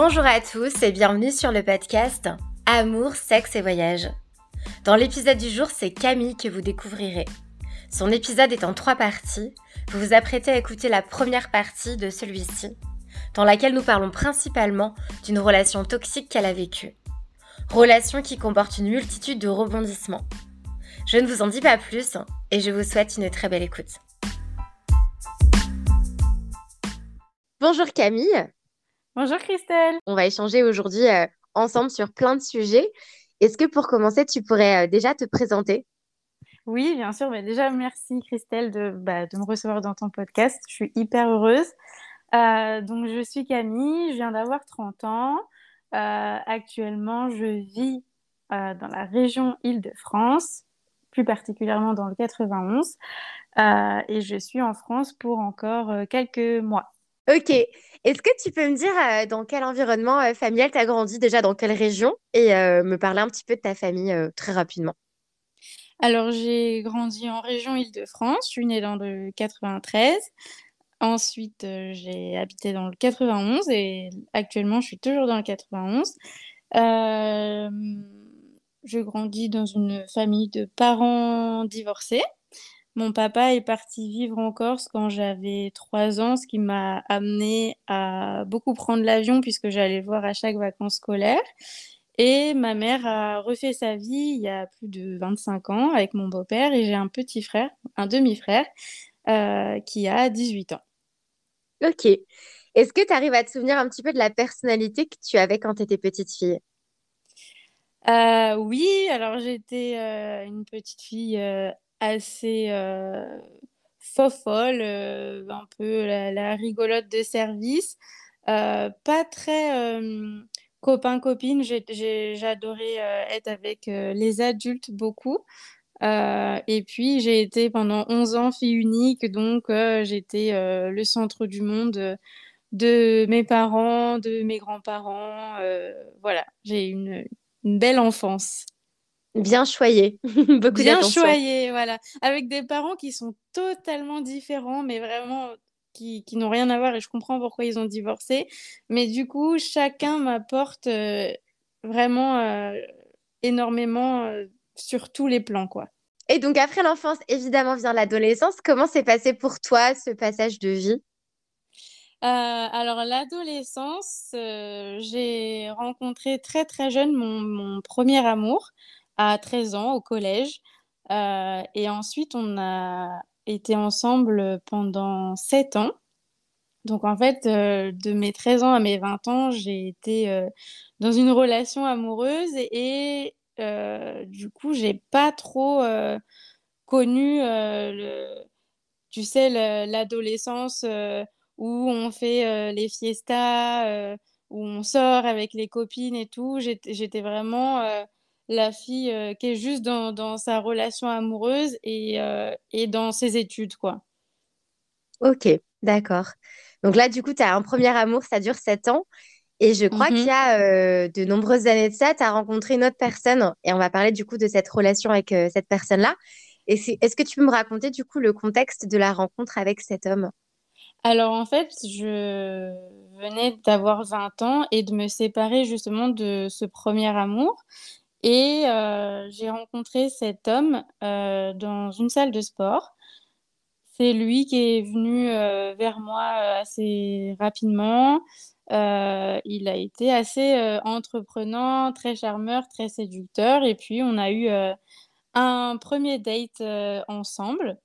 Bonjour à tous et bienvenue sur le podcast Amour, sexe et voyage. Dans l'épisode du jour, c'est Camille que vous découvrirez. Son épisode est en trois parties. Vous vous apprêtez à écouter la première partie de celui-ci, dans laquelle nous parlons principalement d'une relation toxique qu'elle a vécue. Relation qui comporte une multitude de rebondissements. Je ne vous en dis pas plus et je vous souhaite une très belle écoute. Bonjour Camille. Bonjour Christelle. On va échanger aujourd'hui euh, ensemble sur plein de sujets. Est-ce que pour commencer, tu pourrais euh, déjà te présenter? Oui, bien sûr. Mais déjà, merci Christelle de, bah, de me recevoir dans ton podcast. Je suis hyper heureuse. Euh, donc, je suis Camille, je viens d'avoir 30 ans. actuellement, je vis dans la région Île-de-France, plus particulièrement dans le 91. et je suis en France pour encore quelques mois. Ok. Est-ce que tu peux me dire euh, dans quel environnement euh, familial tu as grandi, déjà dans quelle région, et euh, me parler un petit peu de ta famille très rapidement? Alors, j'ai grandi en région Île-de-France. Je suis née dans le 93. Ensuite, j'ai habité dans le 91 et actuellement, je suis toujours dans le 91. je grandis dans une famille de parents divorcés. Mon papa est parti vivre en Corse quand j'avais trois ans, ce qui m'a amené à beaucoup prendre l'avion puisque j'allais voir à chaque vacances scolaires. Et ma mère a refait sa vie il y a plus de 25 ans avec mon beau-père et j'ai un petit frère, un demi-frère, euh, qui a 18 ans. Ok. Est-ce que tu arrives à te souvenir un petit peu de la personnalité que tu avais quand tu étais petite fille? Euh, oui, alors j'étais euh, une petite fille assez euh, fofolle, euh, un peu la, rigolote de service. Euh, pas très copain-copine. J'adorais être avec les adultes beaucoup. et puis, j'ai été pendant 11 ans fille unique, donc j'étais le centre du monde de mes parents, de mes grands-parents. voilà, j'ai une, une belle enfance. Bien choyé, beaucoup Bien choyé, voilà. Avec des parents qui sont totalement différents, mais vraiment qui, qui n'ont rien à voir et je comprends pourquoi ils ont divorcé. Mais du coup, chacun m'apporte euh, vraiment euh, énormément euh, sur tous les plans, quoi. Et donc après l'enfance, évidemment, vient l'adolescence. Comment s'est passé pour toi ce passage de vie? Alors l'adolescence, j'ai rencontré très très jeune mon, mon premier amour à 13 ans au collège. Euh, et ensuite, on a été ensemble pendant 7 ans. Donc en fait, euh, de mes 13 ans à mes 20 ans, j'ai été euh, dans une relation amoureuse et, du coup, j'ai pas trop connu, tu sais, l'adolescence où on fait les fiestas, où on sort avec les copines et tout. J'étais vraiment la fille euh, qui est juste dans, sa relation amoureuse euh, et, dans ses études, quoi. Ok, d'accord. Donc là, du coup, tu as un premier amour, ça dure sept ans. Et je crois qu'il y mhm. a euh, de nombreuses années de ça, tu as rencontré une autre personne. Et on va parler du coup de cette relation avec cette personne-là. Et est-ce que tu peux me raconter du coup le contexte de la rencontre avec cet homme? Alors en fait, je venais d'avoir 20 ans et de me séparer justement de ce premier amour. Et euh, j'ai rencontré cet homme euh, dans une salle de sport. C'est lui qui est venu euh, vers moi assez rapidement. il a été assez entreprenant, très charmeur, très séducteur. Et puis, on a eu un premier date ensemble.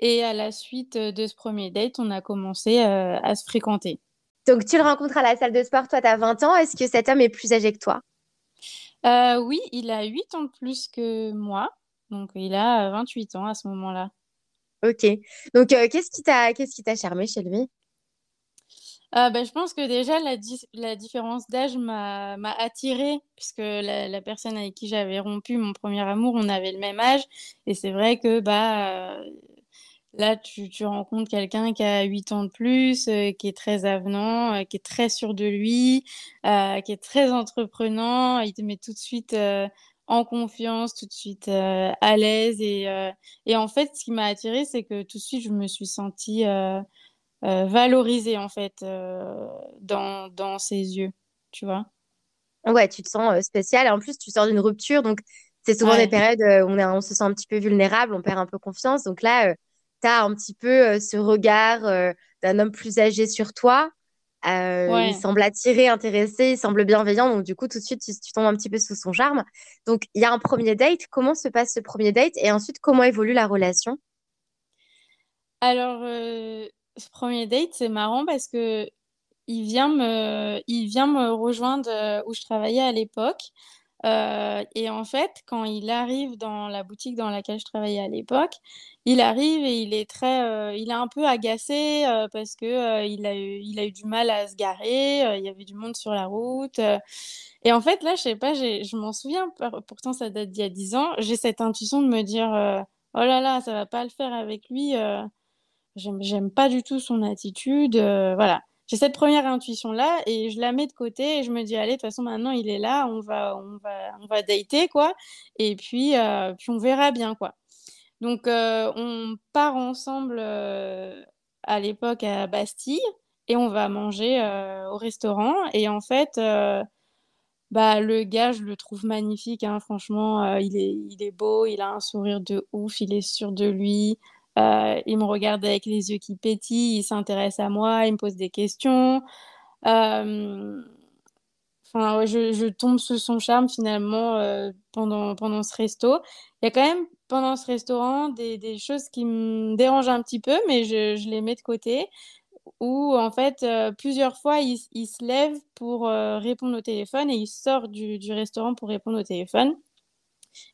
Et à la suite de ce premier date, on a commencé à se fréquenter. Donc, tu le rencontres à la salle de sport, toi, tu as 20 ans. Est-ce que cet homme est plus âgé que toi? Euh, oui, il a 8 ans de plus que moi. Donc, il a 28 ans à ce moment-là. Ok. Donc, euh, qu'est-ce qui t'a qu'est-ce qui t'a charmé chez lui? Euh, ben, je pense que déjà, la, la différence d'âge m'a m'a attirée, puisque la, la personne avec qui j'avais rompu mon premier amour, on avait le même âge. Et c'est vrai que bah, Là, tu, rencontres quelqu'un qui a 8 ans de plus, euh, qui est très avenant, euh, qui est très sûr de lui, euh, qui est très entreprenant. Il te met tout de suite en confiance, tout de suite à l'aise. Et, et, en fait, ce qui m'a attirée, c'est que tout de suite, je me suis sentie valorisée en fait dans, dans ses yeux, tu vois. Ouais, tu te sens spécial. Et en plus, tu sors d'une rupture, donc c'est souvent des périodes où on, est, on se sent un petit peu vulnérable, on perd un peu confiance. Donc là, tu as un petit peu ce regard d'un homme plus âgé sur toi. Il semble attiré, intéressé, il semble bienveillant. Donc, du coup, tout de suite, tu, tu, tombes un petit peu sous son charme. Donc, il y a un premier date. Comment se passe ce premier date? Et ensuite, comment évolue la relation? Alors, ce premier date, c'est marrant parce que il vient me, il vient me rejoindre où je travaillais à l'époque. Euh, et en fait, quand il arrive dans la boutique dans laquelle je travaillais à l'époque, il arrive et il est très, euh, il est un peu agacé euh, parce que il a eu, il a eu du mal à se garer. il y avait du monde sur la route. et en fait, là, je sais pas, je m'en souviens. Pourtant, ça date d'il y a dix ans. J'ai cette intuition de me dire, oh là là, ça va pas le faire avec lui. j'aime pas du tout son attitude. voilà j'ai cette première intuition là et je la mets de côté et je me dis allez de toute façon maintenant il est là on va on va on va dater quoi. Et puis euh, puis on verra bien quoi. Donc euh, on part ensemble euh, à l'époque à Bastille et on va manger au restaurant. Et en fait bah le gars je le trouve magnifique hein, franchement il est il est beau il a un sourire de ouf il est sûr de lui euh, il me regarde avec les yeux qui pétillent, il s'intéresse à moi, il me pose des questions. Euh, enfin, je, tombe sous son charme finalement euh, pendant, pendant ce resto. Il y a quand même pendant ce restaurant des, des choses qui me dérangent un petit peu, mais je, je les mets de côté. Où en fait, plusieurs fois, il, il, se lève pour répondre au téléphone et il sort du, du restaurant pour répondre au téléphone.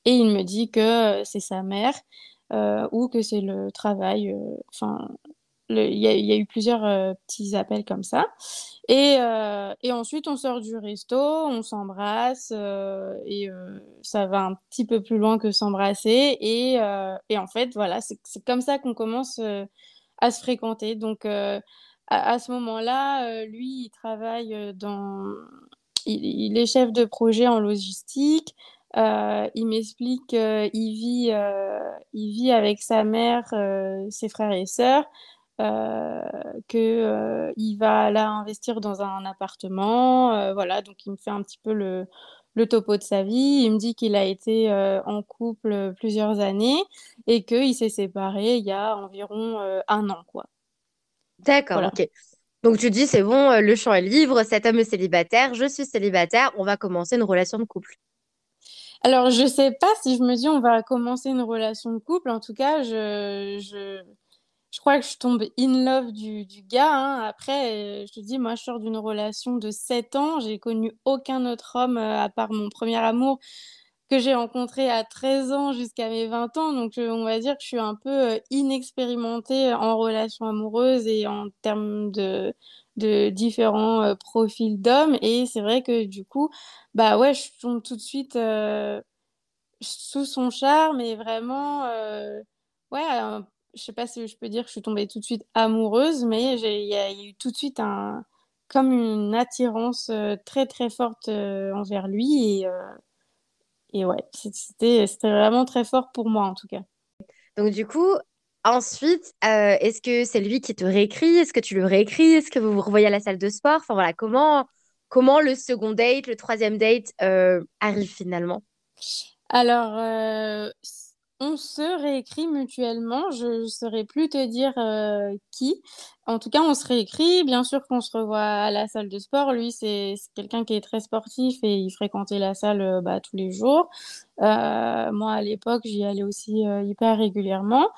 Et il me dit que c'est sa mère ou que c'est le travail. Euh, enfin, il y, a eu plusieurs euh, petits appels comme ça. Et, ensuite, on sort du resto, on s'embrasse, et ça va un petit peu plus loin que s'embrasser. Et, en fait, voilà, c'est comme ça qu'on commence à se fréquenter. Donc, à, ce moment-là, lui, il travaille dans... Il, est chef de projet en logistique. Euh, il m'explique qu'il vit, euh, il vit avec sa mère, euh, ses frères et sœurs, qu'il va là investir dans un appartement. voilà, donc il me fait un petit peu le, le topo de sa vie. Il me dit qu'il a été en couple plusieurs années et qu'il s'est séparé il y a environ un an, quoi. D'accord, ok. Donc tu dis, c'est bon, le champ est libre, cet homme est célibataire, je suis célibataire, on va commencer une relation de couple. Alors, je sais pas si je me dis on va commencer une relation de couple. En tout cas, je, je, je crois que je tombe in love du, du gars. Hein. Après, je te dis, moi, je sors d'une relation de 7 ans. J'ai connu aucun autre homme euh, à part mon premier amour que j'ai rencontré à 13 ans jusqu'à mes 20 ans. Donc, on va dire que je suis un peu euh, inexpérimentée en relation amoureuse et en termes de, différents euh, profils d'hommes. Et c'est vrai que du coup, bah ouais, je tombe tout de suite euh, sous son charme et vraiment, euh, ouais, je sais pas si je peux dire que je suis tombée tout de suite amoureuse, mais il y, a eu tout de suite un, comme une attirance très très forte envers lui. Et, et ouais, c'était vraiment très fort pour moi en tout cas. Donc du coup, Ensuite, euh, est-ce que c'est lui qui te réécrit? Est-ce que tu le réécris? Est-ce que vous vous revoyez à la salle de sport? Enfin voilà, comment, comment le second date, le troisième date euh, arrive finalement? Alors, euh, on se réécrit mutuellement. Je ne saurais plus te dire qui. En tout cas, on se réécrit. Bien sûr qu'on se revoit à la salle de sport. Lui, c'est quelqu'un qui est très sportif et il fréquentait la salle bah, tous les jours. moi, à l'époque, j'y allais aussi hyper régulièrement.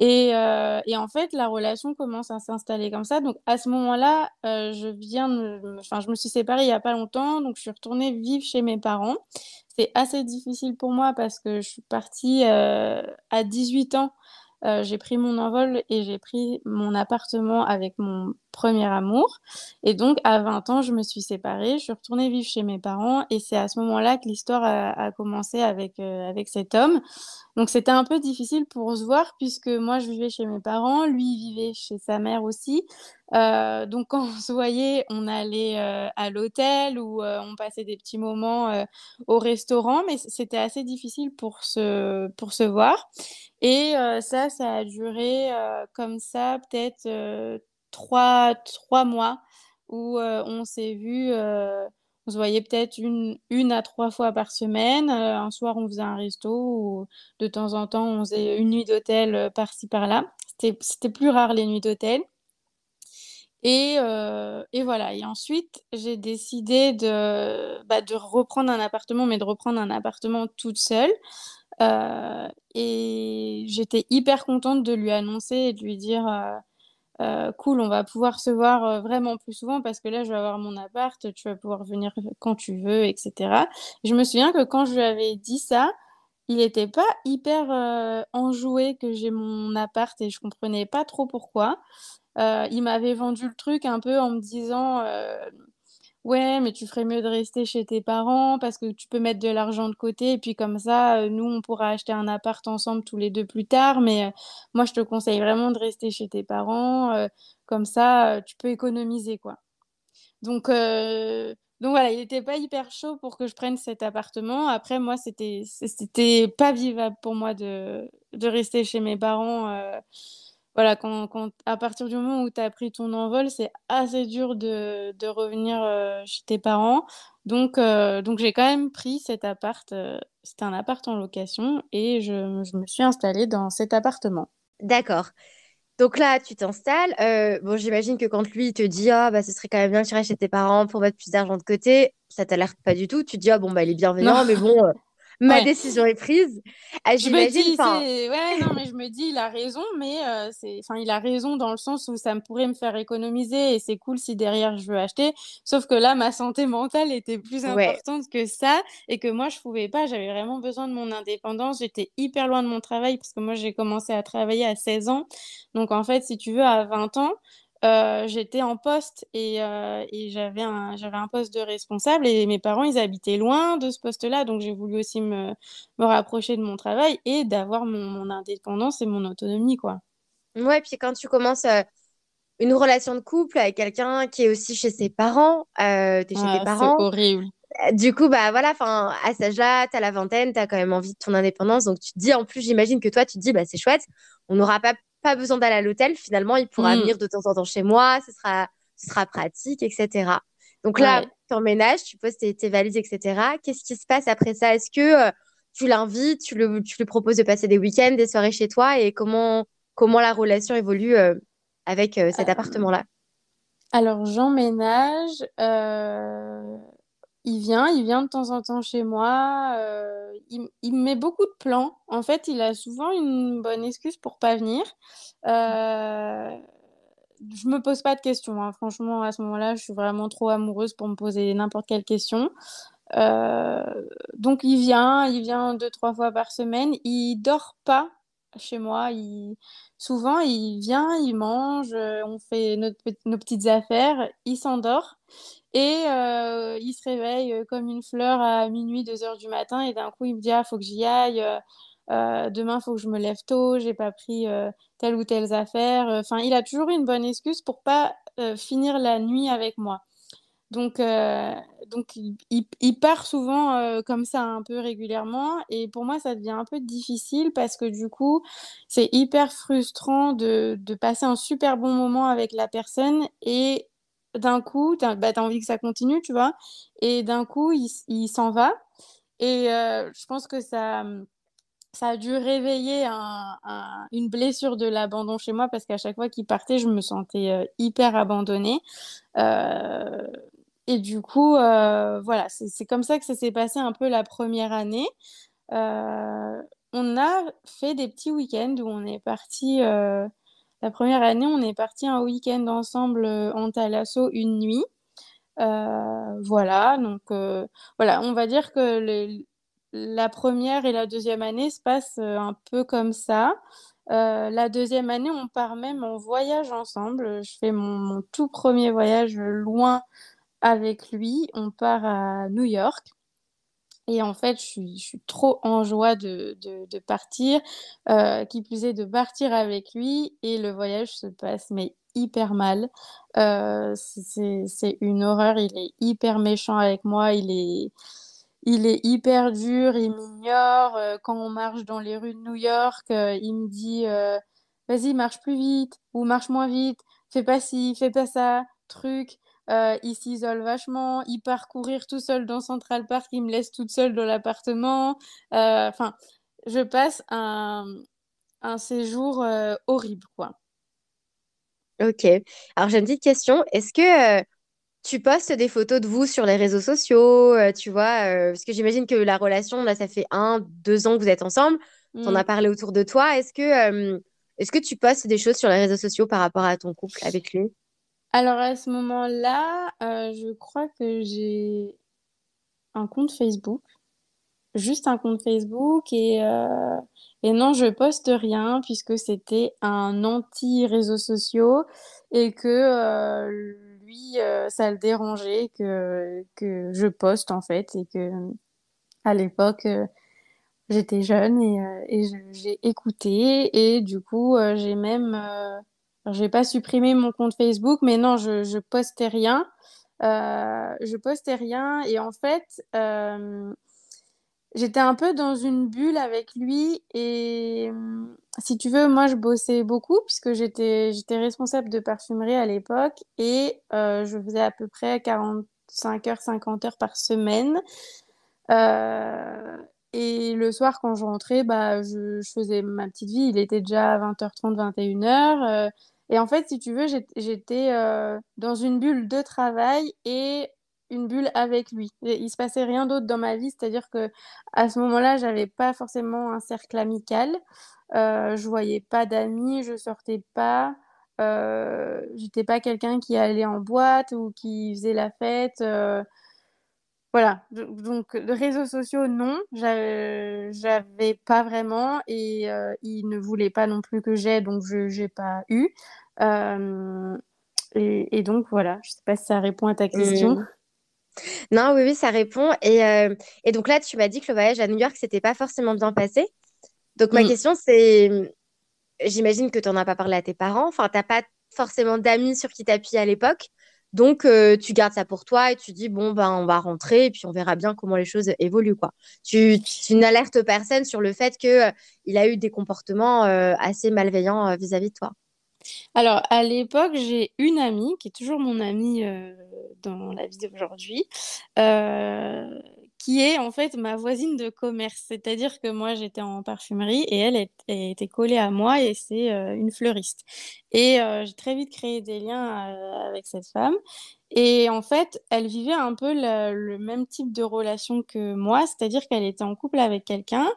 Et, euh, en fait, la relation commence à s'installer comme ça. Donc, à ce moment-là, euh, je viens enfin, je me suis séparée il n'y a pas longtemps, donc je suis retournée vivre chez mes parents. Assez difficile pour moi parce que je suis partie euh, à 18 ans. Euh, j'ai pris mon envol et j'ai pris mon appartement avec mon premier amour. Et donc, à 20 ans, je me suis séparée, je suis retournée vivre chez mes parents et c'est à ce moment-là que l'histoire a, commencé avec, euh, avec cet homme. Donc, c'était un peu difficile pour se voir puisque moi, je vivais chez mes parents, lui, vivait chez sa mère aussi. Euh, donc, quand on se voyait, on allait à l'hôtel ou on passait des petits moments au restaurant, mais c'était assez difficile pour se, pour se voir. Et ça, ça a duré comme ça peut-être trois, trois mois où on s'est vu, on se voyait peut-être une, une à trois fois par semaine. un soir, on faisait un resto ou de temps en temps, on faisait une nuit d'hôtel par-ci par-là. C'était plus rare les nuits d'hôtel. Et, et, voilà. Et ensuite, j'ai décidé de, bah, de reprendre un appartement, mais de reprendre un appartement toute seule. Euh, et j'étais hyper contente de lui annoncer et de lui dire euh, euh, cool, on va pouvoir se voir vraiment plus souvent parce que là, je vais avoir mon appart, tu vas pouvoir venir quand tu veux, etc. je me souviens que quand je lui avais dit ça, il n'était pas hyper enjoué que j'ai mon appart et je comprenais pas trop pourquoi. il m'avait vendu le truc un peu en me disant Ouais, mais tu ferais mieux de rester chez tes parents parce que tu peux mettre de l'argent de côté et puis comme ça, nous, on pourra acheter un appart ensemble tous les deux plus tard. Mais moi, je te conseille vraiment de rester chez tes parents. comme ça, tu peux économiser, quoi. Donc, donc voilà, il n'était pas hyper chaud pour que je prenne cet appartement. Après, moi, c'était c'était pas vivable pour moi de, de rester chez mes parents voilà, quand, quand, à partir du moment où tu as pris ton envol, c'est assez dur de, de revenir euh, chez tes parents. Donc, euh, donc j'ai quand même pris cet appart. Euh, c'était un appart en location et je, je, me suis installée dans cet appartement. D'accord. Donc là, tu t'installes. bon, j'imagine que quand lui te dit ah bah ce serait quand même bien que tu restes chez tes parents pour mettre plus d'argent de côté, ça t'alerte pas du tout. Tu te dis ah bon bah il est bienveillant, mais bon ma décision est prise. Ah, je me dis, ouais, non, mais je me dis, il a raison, mais euh, c'est, enfin, il a raison dans le sens où ça me pourrait me faire économiser et c'est cool si derrière je veux acheter. Sauf que là, ma santé mentale était plus importante que ça et que moi, je pouvais pas. J'avais vraiment besoin de mon indépendance. J'étais hyper loin de mon travail parce que moi, j'ai commencé à travailler à 16 ans. Donc, en fait, si tu veux, à 20 ans, euh, j'étais en poste et, euh, et j'avais un, poste de responsable et mes parents, ils habitaient loin de ce poste-là. Donc, j'ai voulu aussi me, me rapprocher de mon travail et d'avoir mon, mon, indépendance et mon autonomie, quoi. Ouais, puis quand tu commences euh, une relation de couple avec quelqu'un qui est aussi chez ses parents, euh, tu es chez tes ah, parents. C'est horrible. Du coup, bah voilà, enfin, à cet âge-là, tu as la vingtaine, tu as quand même envie de ton indépendance. Donc, tu te dis, en plus, j'imagine que toi, tu te dis, bah c'est chouette, on n'aura pas pas besoin d'aller à l'hôtel. Finalement, il pourra mm. venir de temps en temps chez moi. Ce sera, ce sera pratique, etc. Donc là, tu emménages, tu poses tes, valises, etc. Qu'est-ce qui se passe après ça? Est-ce que euh, tu l'invites, tu, le, tu lui proposes de passer des week-ends, des soirées chez toi et comment, comment la relation évolue euh, avec euh, cet appartement-là? Alors, j'emménage il vient, il vient de temps en temps chez moi. Euh, il, il, me met beaucoup de plans. En fait, il a souvent une bonne excuse pour pas venir. Euh, je me pose pas de questions. Hein. Franchement, à ce moment-là, je suis vraiment trop amoureuse pour me poser n'importe quelle question. Euh, donc, il vient, il vient deux, trois fois par semaine. Il dort pas chez moi. Souvent, il vient, il mange, on fait nos petites affaires, il s'endort. Et euh, il se réveille euh, comme une fleur à minuit, 2 heures du matin, et d'un coup, il me dit Ah, faut que j'y aille. Euh, demain, faut que je me lève tôt. J'ai pas pris telle ou telle affaire. Enfin, il a toujours une bonne excuse pour pas finir la nuit avec moi. Donc, donc il, part souvent comme ça un peu régulièrement. Et pour moi, ça devient un peu difficile parce que du coup, c'est hyper frustrant de, de, passer un super bon moment avec la personne et d'un coup, tu as, bah, envie que ça continue, tu vois. Et d'un coup, il, s'en va. Et euh, je pense que ça, ça a dû réveiller un, une blessure de l'abandon chez moi parce qu'à chaque fois qu'il partait, je me sentais euh, hyper abandonnée. Euh, et du coup, voilà, c'est comme ça que ça s'est passé un peu la première année. on a fait des petits week-ends où on est parti la première année, on est parti un week-end ensemble euh, en Thalasso une nuit. Euh, voilà, donc euh, voilà, on va dire que la première et la deuxième année se passent un peu comme ça. la deuxième année, on part même en voyage ensemble. Je fais mon tout premier voyage loin avec lui. On part à New York. Et en fait, je suis, trop en joie de, partir, euh, qui plus est de partir avec lui. Et le voyage se passe, mais hyper mal. Euh, c'est une horreur. Il est hyper méchant avec moi. Il est, il est hyper dur. Il m'ignore. Euh, quand on marche dans les rues de New York, il me dit Vas-y, marche plus vite ou marche moins vite. fais pas ci, fais pas ça, truc. Euh, il s'isole vachement, il part courir tout seul dans Central Park, il me laisse toute seule dans l'appartement. Euh, enfin, je passe un, un séjour euh, horrible, quoi. Ok. Alors, j'ai une petite question. Est-ce que tu postes des photos de vous sur les réseaux sociaux, tu vois, parce que j'imagine que la relation, là, ça fait un, deux ans que vous êtes ensemble. Tu en as parlé autour de toi. Est-ce que, est-ce que tu postes des choses sur les réseaux sociaux par rapport à ton couple avec lui? Alors à ce moment-là, euh, je crois que j'ai un compte Facebook, juste un compte Facebook et, euh, non, je poste rien puisque c'était un anti-réseaux sociaux et que euh, lui, ça le dérangeait que, je poste en fait et que à l'époque, j'étais jeune et j'ai écouté et du coup, j'ai même alors, j'ai pas supprimé mon compte Facebook, mais non, je, je postais rien. Euh, je postais rien et en fait, euh, j'étais un peu dans une bulle avec lui et euh, si tu veux, moi je bossais beaucoup puisque j'étais responsable de parfumerie à l'époque et je faisais à peu près 45 heures, 50 heures par semaine. Et le soir, quand je rentrais, bah, je, faisais ma petite vie. Il était déjà 20h30, 21h. Euh, et en fait, si tu veux, j'étais euh, dans une bulle de travail et une bulle avec lui. Il se passait rien d'autre dans ma vie, c'est-à-dire que à ce moment-là, j'avais pas forcément un cercle amical. Euh, je voyais pas d'amis, je sortais pas. Euh, j'étais pas quelqu'un qui allait en boîte ou qui faisait la fête. Voilà, donc réseaux sociaux, non, j'avais pas vraiment et euh, il ne voulait pas non plus que j'ai, donc je n'ai pas eu. Euh, et, donc voilà, je sais pas si ça répond à ta question. Mmh. Non, oui, oui, ça répond. Et, euh, et donc là, tu m'as dit que le voyage à New York, c'était pas forcément bien passé. Donc ma mmh. question, c'est, j'imagine que tu n'en as pas parlé à tes parents, enfin, tu n'as pas forcément d'amis sur qui t'appuyer à l'époque. Donc, euh, tu gardes ça pour toi et tu dis, bon, ben, on va rentrer et puis on verra bien comment les choses évoluent, quoi. Tu, n'alertes personne sur le fait qu'il euh, il a eu des comportements euh, assez malveillants vis-à-vis de toi. Alors, à l'époque, j'ai une amie, qui est toujours mon amie dans la vie d'aujourd'hui, qui est en fait ma voisine de commerce. C'est-à-dire que moi, j'étais en parfumerie et elle, était collée à moi et c'est euh, une fleuriste. Et euh, j'ai très vite créé des liens euh, avec cette femme. Et en fait, elle vivait un peu le, même type de relation que moi, c'est-à-dire qu'elle était en couple avec quelqu'un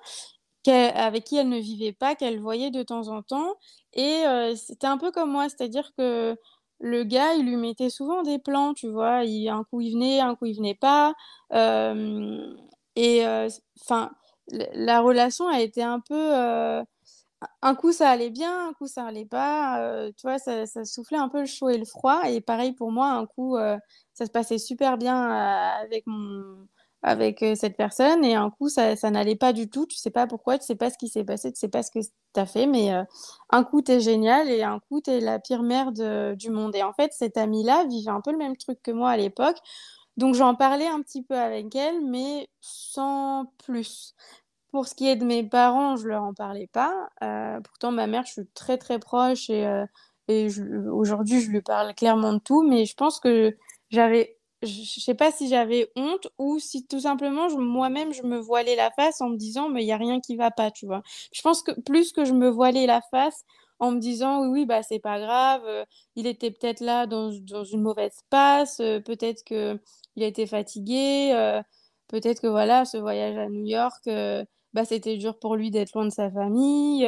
avec qui elle ne vivait pas, qu'elle voyait de temps en temps. Et c'était un peu comme moi, c'est-à-dire que le gars, il lui mettait souvent des plans, tu vois. Il, un coup, il venait, un coup, il venait pas. Euh, et euh, enfin, la relation a été un peu. Euh, un coup, ça allait bien, un coup, ça allait pas. tu vois, ça, ça, soufflait un peu le chaud et le froid. Et pareil pour moi, un coup, ça se passait super bien avec mon avec euh, cette personne et un coup ça, n'allait pas du tout, tu sais pas pourquoi, tu sais pas ce qui s'est passé, tu sais pas ce que tu as fait, mais euh, un coup t'es génial et un coup t'es la pire merde du monde. Et en fait, cette amie-là vivait un peu le même truc que moi à l'époque, donc j'en parlais un petit peu avec elle, mais sans plus. Pour ce qui est de mes parents, je leur en parlais pas. Euh, pourtant, ma mère, je suis très très proche et aujourd'hui, je lui parle clairement de tout, mais je pense que j'avais je sais pas si j'avais honte ou si tout simplement moi-même je me voilais la face en me disant mais il y a rien qui va pas, tu vois. Je pense que plus que je me voilais la face en me disant oui oui bah c'est pas grave, euh, il était peut-être là dans, dans, une mauvaise passe, euh, peut-être que il était fatigué, euh, peut-être que voilà ce voyage à New York bah c'était dur pour lui d'être loin de sa famille,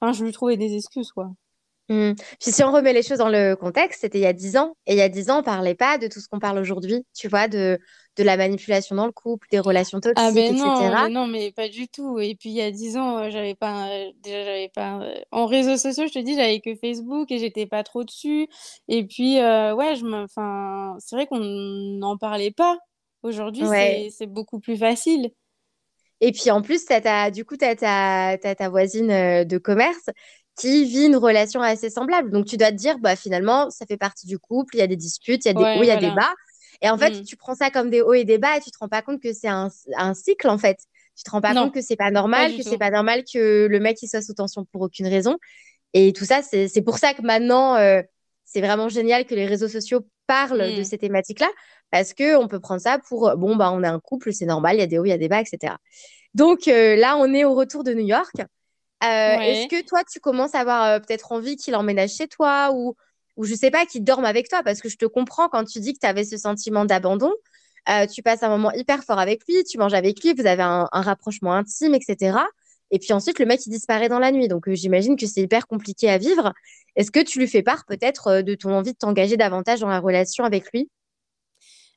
enfin je lui trouvais des excuses quoi. Mmh. Puis si on remet les choses dans le contexte, c'était il y a dix ans. Et il y a dix ans, on parlait pas de tout ce qu'on parle aujourd'hui, tu vois, de, de la manipulation dans le couple, des relations toxiques, ah ben non, etc. non, mais pas du tout. Et puis il y a dix ans, euh, j'avais pas, euh, déjà j'avais pas, euh, en réseaux sociaux, je te dis, j'avais que Facebook et j'étais pas trop dessus. Et puis ouais, je enfin, c'est vrai qu'on n'en parlait pas. Aujourd'hui, c'est beaucoup plus facile. Et puis en plus, as du coup, tu as, as, ta voisine de commerce qui vit une relation assez semblable. Donc, tu dois te dire, bah, finalement, ça fait partie du couple, il y a des disputes, il y a des hauts, il y a des bas. Et en fait, mm. tu prends ça comme des hauts et des bas et tu te rends pas compte que c'est un, un, cycle, en fait. Tu te rends pas compte que c'est pas normal, que c'est pas normal que le mec il soit sous tension pour aucune raison. Et tout ça, c'est pour ça que maintenant, euh, c'est vraiment génial que les réseaux sociaux parlent de Mm. ces thématiques-là parce que on peut prendre ça pour bon bah on est un couple, c'est normal, il y a des hauts, il y a des bas, etc. Donc euh, là, on est au retour de New York. Euh, est-ce que toi, tu commences à avoir euh, peut-être envie qu'il emménage chez toi ou, ou je sais pas, qu'il dorme avec toi? Parce que je te comprends quand tu dis que tu avais ce sentiment d'abandon. Euh, tu passes un moment hyper fort avec lui, tu manges avec lui, vous avez un, un rapprochement intime, etc. Et puis ensuite, le mec, il disparaît dans la nuit. Donc, j'imagine que c'est hyper compliqué à vivre. Est-ce que tu lui fais part peut-être de ton envie de t'engager davantage dans la relation avec lui?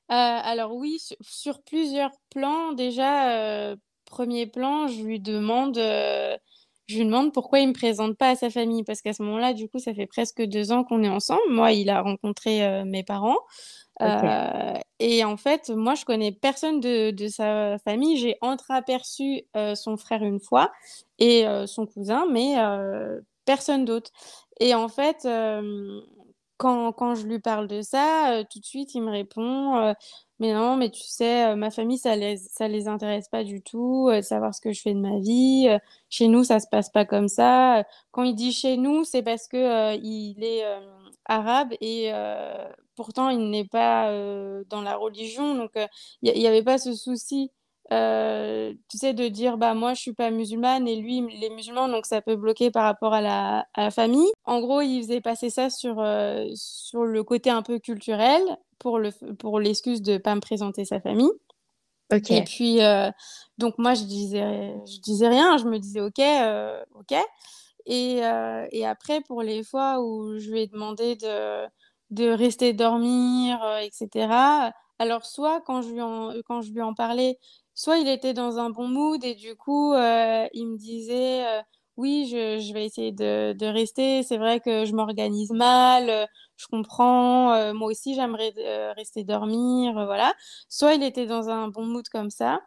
Alors oui, sur, sur plusieurs plans. Déjà, premier plan, je lui demande, je lui demande pourquoi il me présente pas à sa famille, parce qu'à ce moment-là, du coup, ça fait presque deux ans qu'on est ensemble. Moi, il a rencontré euh, mes parents. Euh, et en fait, moi, je connais personne de, de sa famille. J'ai entreaperçu euh, son frère une fois et euh, son cousin, mais personne d'autre. Et en fait, quand, quand je lui parle de ça, tout de suite, il me répond, mais non, mais tu sais, euh, ma famille, ça les, ça les intéresse pas du tout, euh, savoir ce que je fais de ma vie. Euh, chez nous, ça se passe pas comme ça. Quand il dit chez nous, c'est parce que euh, il est euh, arabe et euh, pourtant il n'est pas euh, dans la religion, donc euh, il n'y avait pas ce souci. Euh, tu sais, de dire bah moi je suis pas musulmane et lui il est musulman donc ça peut bloquer par rapport à la, à la famille. En gros, il faisait passer ça sur, euh, sur le côté un peu culturel pour le, pour l'excuse de pas me présenter sa famille. Et ok, puis, euh, donc moi, je disais, je disais rien, je me disais ok, ok. Et, et après, pour les fois où je lui ai demandé de, de rester dormir, etc., alors soit quand je lui en, quand je lui en parlais, soit il était dans un bon mood et du coup, euh, il me disait, euh, oui, je, je vais essayer de, de rester, c'est vrai que je m'organise mal, euh, je comprends, moi aussi j'aimerais rester dormir, voilà. Soit il était dans un bon mood comme ça,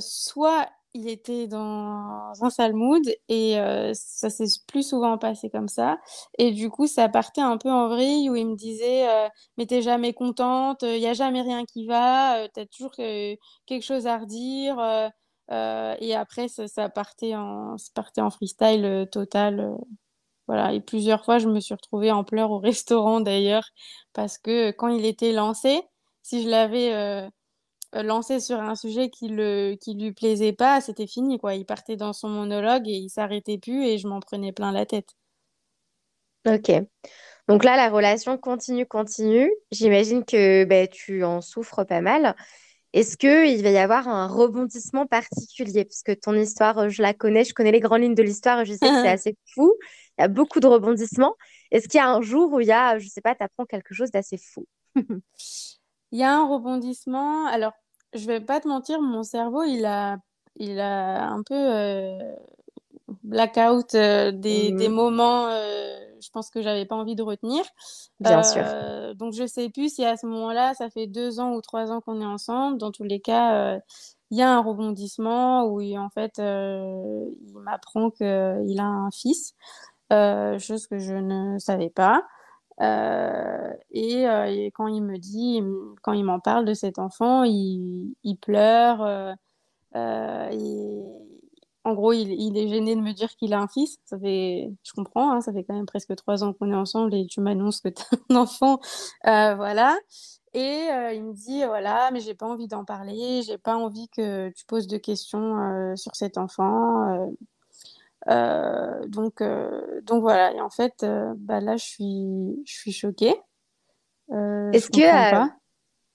soit il était dans un sale mood et euh, ça s'est plus souvent passé comme ça. Et du coup, ça partait un peu en vrille où il me disait euh, Mais t'es jamais contente, il n'y a jamais rien qui va, euh, t'as toujours quelque chose à redire. et après, ça, ça partait en, ça partait en freestyle total. voilà. Et plusieurs fois, je me suis retrouvée en pleurs au restaurant d'ailleurs, parce que quand il était lancé, si je l'avais. Euh, lancé sur un sujet qui le qui lui plaisait pas, c'était fini quoi. Il partait dans son monologue et il s'arrêtait plus et je m'en prenais plein la tête. ok. Donc là, la relation continue, continue. J'imagine que ben, tu en souffres pas mal. Est-ce qu'il va y avoir un rebondissement particulier? Parce que ton histoire, je la connais, je connais les grandes lignes de l'histoire, je sais que c'est assez fou. Il y a beaucoup de rebondissements. Est-ce qu'il y a un jour où il y a, je sais pas, tu apprends quelque chose d'assez fou? Il y a un rebondissement. Alors, je vais pas te mentir, mon cerveau, il a il a un peu euh, blackout euh, des, des moments, euh, je pense que j'avais pas envie de retenir. Bien sûr. Donc je sais plus si à ce moment-là, ça fait deux ans ou trois ans qu'on est ensemble. Dans tous les cas, il y a un rebondissement où il- en fait, il m'apprend qu'il a un fils, chose que je ne savais pas. Euh, et, euh, et quand il me dit, quand il m'en parle de cet enfant, il, pleure. euh, en gros, il, est gêné de me dire qu'il a un fils. Ça fait, je comprends, hein, ça fait quand même presque trois ans qu'on est ensemble et tu m'annonces que tu as un enfant. Voilà. Et il me dit, voilà, mais j'ai pas envie d'en parler, j'ai pas envie que tu poses de questions sur cet enfant. euh, euh, donc, euh, donc voilà. Et en fait, euh, bah là, je suis, je suis choquée. Est-ce que,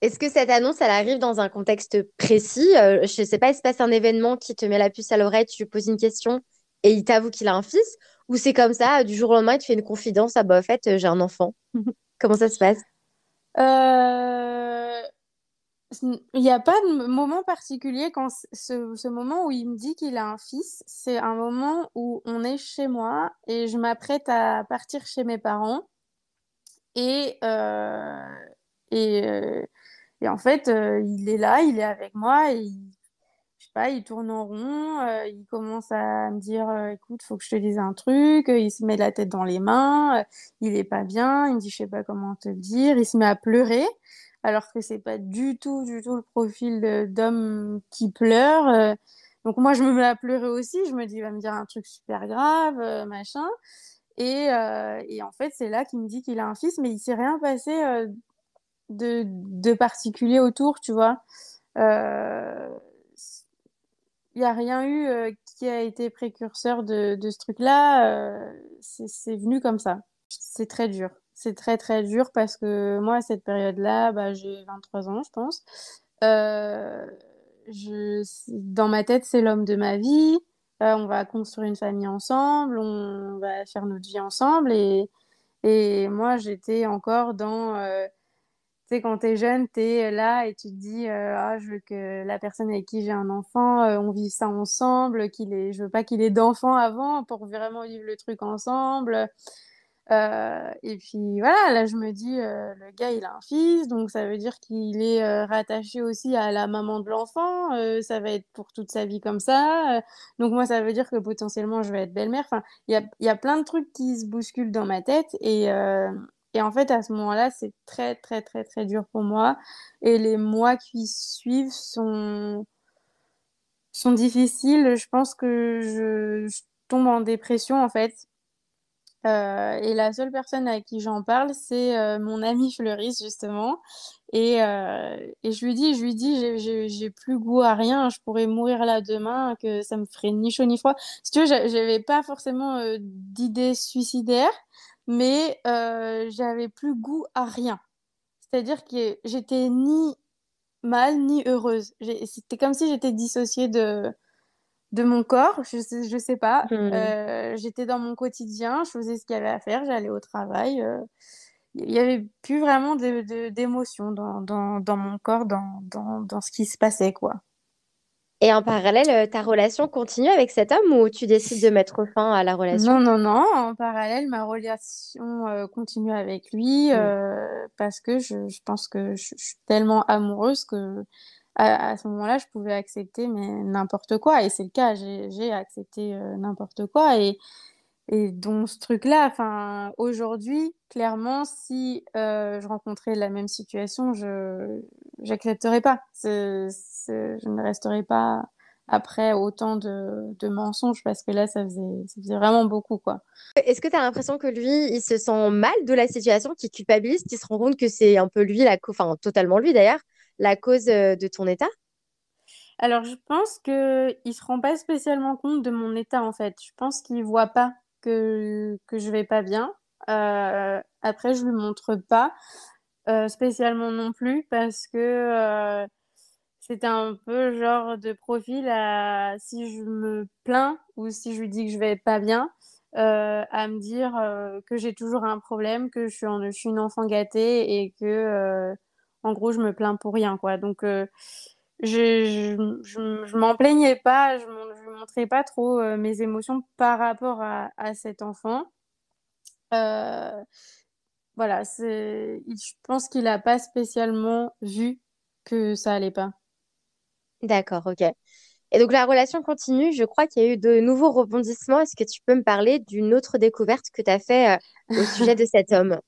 est-ce que cette annonce, elle arrive dans un contexte précis? Je sais pas, il se passe un événement qui te met la puce à l'oreille, tu lui poses une question et il t'avoue qu'il a un fils? Ou c'est comme ça, du jour au lendemain, il te fait une confidence, ah bah, en fait, j'ai un enfant. Comment ça se passe? Il n'y a pas de moment particulier quand ce, moment où il me dit qu'il a un fils, c'est un moment où on est chez moi et je m'apprête à partir chez mes parents et, euh, et, euh, et en fait euh, il est là, il est avec moi et il, je sais pas, il tourne en rond, il commence à me dire écoute, faut que je te dise un truc, il se met la tête dans les mains, il est pas bien, il me dit je sais pas comment te le dire, il se met à pleurer alors que c'est pas du tout, du tout le profil d'homme qui pleure. euh. Donc moi, je me mets à pleurer aussi. Je me dis, il va me dire un truc super grave, euh, machin. Et, et en fait, c'est là qu'il me dit qu'il a un fils, mais il s'est rien passé de, de particulier autour, tu vois. Il n'y a rien eu qui a été précurseur de, de ce truc-là. c'est venu comme ça. C'est très dur. C'est très très dur parce que moi, à cette période-là, bah, j'ai 23 ans, je pense. je, dans ma tête, c'est l'homme de ma vie. on va construire une famille ensemble, on va faire notre vie ensemble. Et, et moi, j'étais encore dans tu sais, quand tu es jeune, tu es là et tu te dis euh, ah, je veux que la personne avec qui j'ai un enfant, euh, on vive ça ensemble, qu'il ait... je veux pas qu'il ait d'enfants avant pour vraiment vivre le truc ensemble. Euh, et puis voilà, là je me dis, le gars il a un fils, donc ça veut dire qu'il est rattaché aussi à la maman de l'enfant, ça va être pour toute sa vie comme ça. donc moi ça veut dire que potentiellement je vais être belle-mère. Enfin, il y a, y a, plein de trucs qui se bousculent dans ma tête et, et en fait, à ce moment-là, c'est très, très, très, très dur pour moi. Et les mois qui suivent sont, sont difficiles. Je pense que je, tombe en dépression, en fait. Euh, et la seule personne à qui j'en parle, c'est euh, mon ami Fleuris, justement. Et, euh, et, je lui dis, je lui dis, j'ai plus goût à rien, je pourrais mourir là demain, que ça me ferait ni chaud ni froid. Si tu veux, j'avais pas forcément d'idées suicidaires, mais j'avais plus goût à rien. C'est-à-dire que j'étais ni mal ni heureuse. C'était comme si j'étais dissociée de, de mon corps, je sais, je sais pas. Mmh. Euh, j'étais dans mon quotidien, je faisais ce qu'il y avait à faire, j'allais au travail. Euh, il n'y avait plus vraiment d'émotion dans, dans, dans, mon corps, dans, dans, dans ce qui se passait, quoi. Et en parallèle, euh, ta relation continue avec cet homme ou tu décides de mettre fin à la relation? Non, non, non. En parallèle, ma relation euh, continue avec lui mm. euh, parce que je, je pense que je, suis tellement amoureuse que à, ce moment-là, je pouvais accepter n'importe quoi. Et c'est le cas, j'ai accepté n'importe quoi. Et, et donc, ce truc-là, aujourd'hui, clairement, si je rencontrais la même situation, je n'accepterais pas. je ne resterais pas après autant de, mensonges parce que là, ça faisait, vraiment beaucoup. Est-ce que tu as l'impression que lui, il se sent mal de la situation, qu'il culpabilise, qu'il se rend compte que c'est un peu lui, enfin, totalement lui d'ailleurs, la cause de ton état? Alors, je pense qu'il ne se rend pas spécialement compte de mon état, en fait. Je pense qu'il ne voit pas que, que je vais pas bien. Euh, après, je lui montre pas euh, spécialement non plus parce que euh, c'était un peu genre de profil à si je me plains ou si je lui dis que je vais pas bien, à me dire que j'ai toujours un problème, que je suis une enfant gâtée et que en gros je me plains pour rien quoi. Donc je, je, je, m'en plaignais pas, je ne montrais pas trop euh, mes émotions par rapport à, cet enfant. Euh, voilà, je pense qu'il n'a pas spécialement vu que ça allait pas. D'accord, ok. Et donc la relation continue, je crois qu'il y a eu de nouveaux rebondissements. Est-ce que tu peux me parler d'une autre découverte que tu as fait euh, au sujet de cet homme?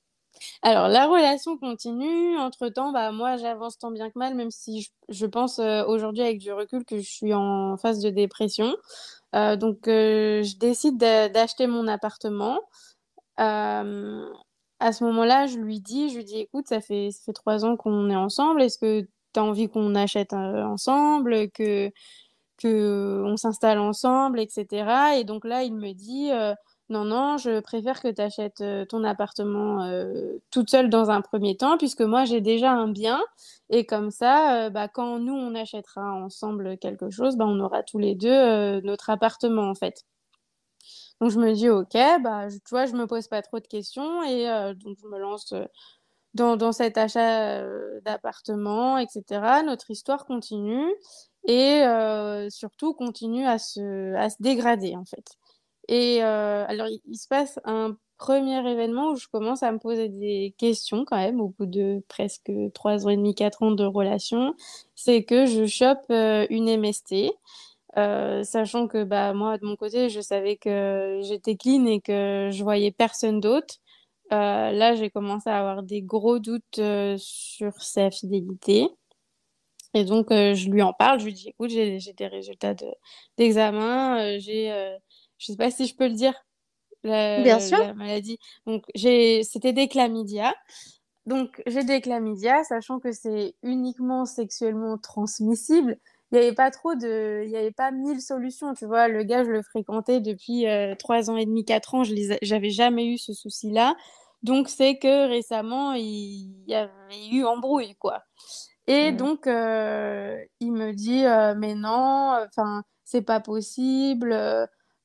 Alors, la relation continue. Entre-temps, bah, moi, j'avance tant bien que mal, même si je, pense euh, aujourd'hui, avec du recul, que je suis en phase de dépression. Euh, donc, euh, je décide d'acheter mon appartement. à ce moment-là, je lui dis, je lui dis, écoute, ça fait, ça fait trois ans qu'on est ensemble. Est-ce que tu as envie qu'on achète ensemble, que, que on s'installe ensemble, etc. Et donc là, il me dit non, non, je préfère que tu achètes euh, ton appartement euh, toute seule dans un premier temps, puisque moi j'ai déjà un bien. Et comme ça, euh, bah, quand nous on achètera ensemble quelque chose, bah, on aura tous les deux notre appartement en fait. Donc je me dis, ok, bah, tu vois, je me pose pas trop de questions et donc je me lance dans, dans cet achat d'appartement, etc. Notre histoire continue et surtout continue à se, à se dégrader en fait. Et euh, alors, il, se passe un premier événement où je commence à me poser des questions quand même au bout de presque 3 ans et demi, 4 ans de relation. C'est que je chope euh, une MST. Euh, sachant que bah, moi, de mon côté, je savais que j'étais clean et que je voyais personne d'autre. là, j'ai commencé à avoir des gros doutes sur sa fidélité. Et donc, je lui en parle, je lui dis, écoute, j'ai des résultats d'examen, j'ai je sais pas si je peux le dire. la, Bien sûr. la maladie. Donc, j'ai, c'était des chlamydia. Donc, j'ai des chlamydia, sachant que c'est uniquement sexuellement transmissible. Il n'y avait pas trop de, il y avait pas mille solutions, tu vois. Le gars, je le fréquentais depuis euh, trois ans et demi, quatre ans. Je les, j'avais jamais eu ce souci-là. Donc, c'est que récemment, il y avait eu embrouille, quoi. Et Mhm. donc, euh, il me dit, euh, mais non, enfin, c'est pas possible.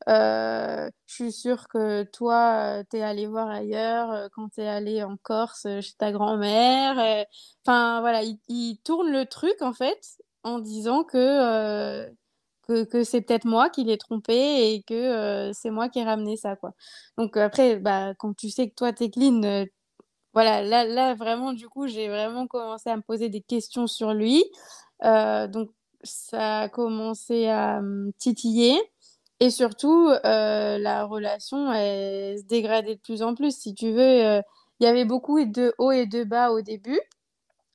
Euh, je suis sûre que toi, euh, t'es allé voir ailleurs euh, quand t'es allé en Corse chez ta grand-mère. Enfin, voilà, il, tourne le truc, en fait, en disant que, que, c'est peut-être moi qui l'ai trompé et que c'est moi qui ai ramené ça, quoi. Donc, après, bah, quand tu sais que toi, t'es clean, voilà, là, là, vraiment, du coup, j'ai vraiment commencé à me poser des questions sur lui. Donc, ça a commencé à me titiller. Et surtout, euh, la relation, elle se dégradait de plus en plus. Si tu veux, euh, il y avait beaucoup de hauts et de bas au début.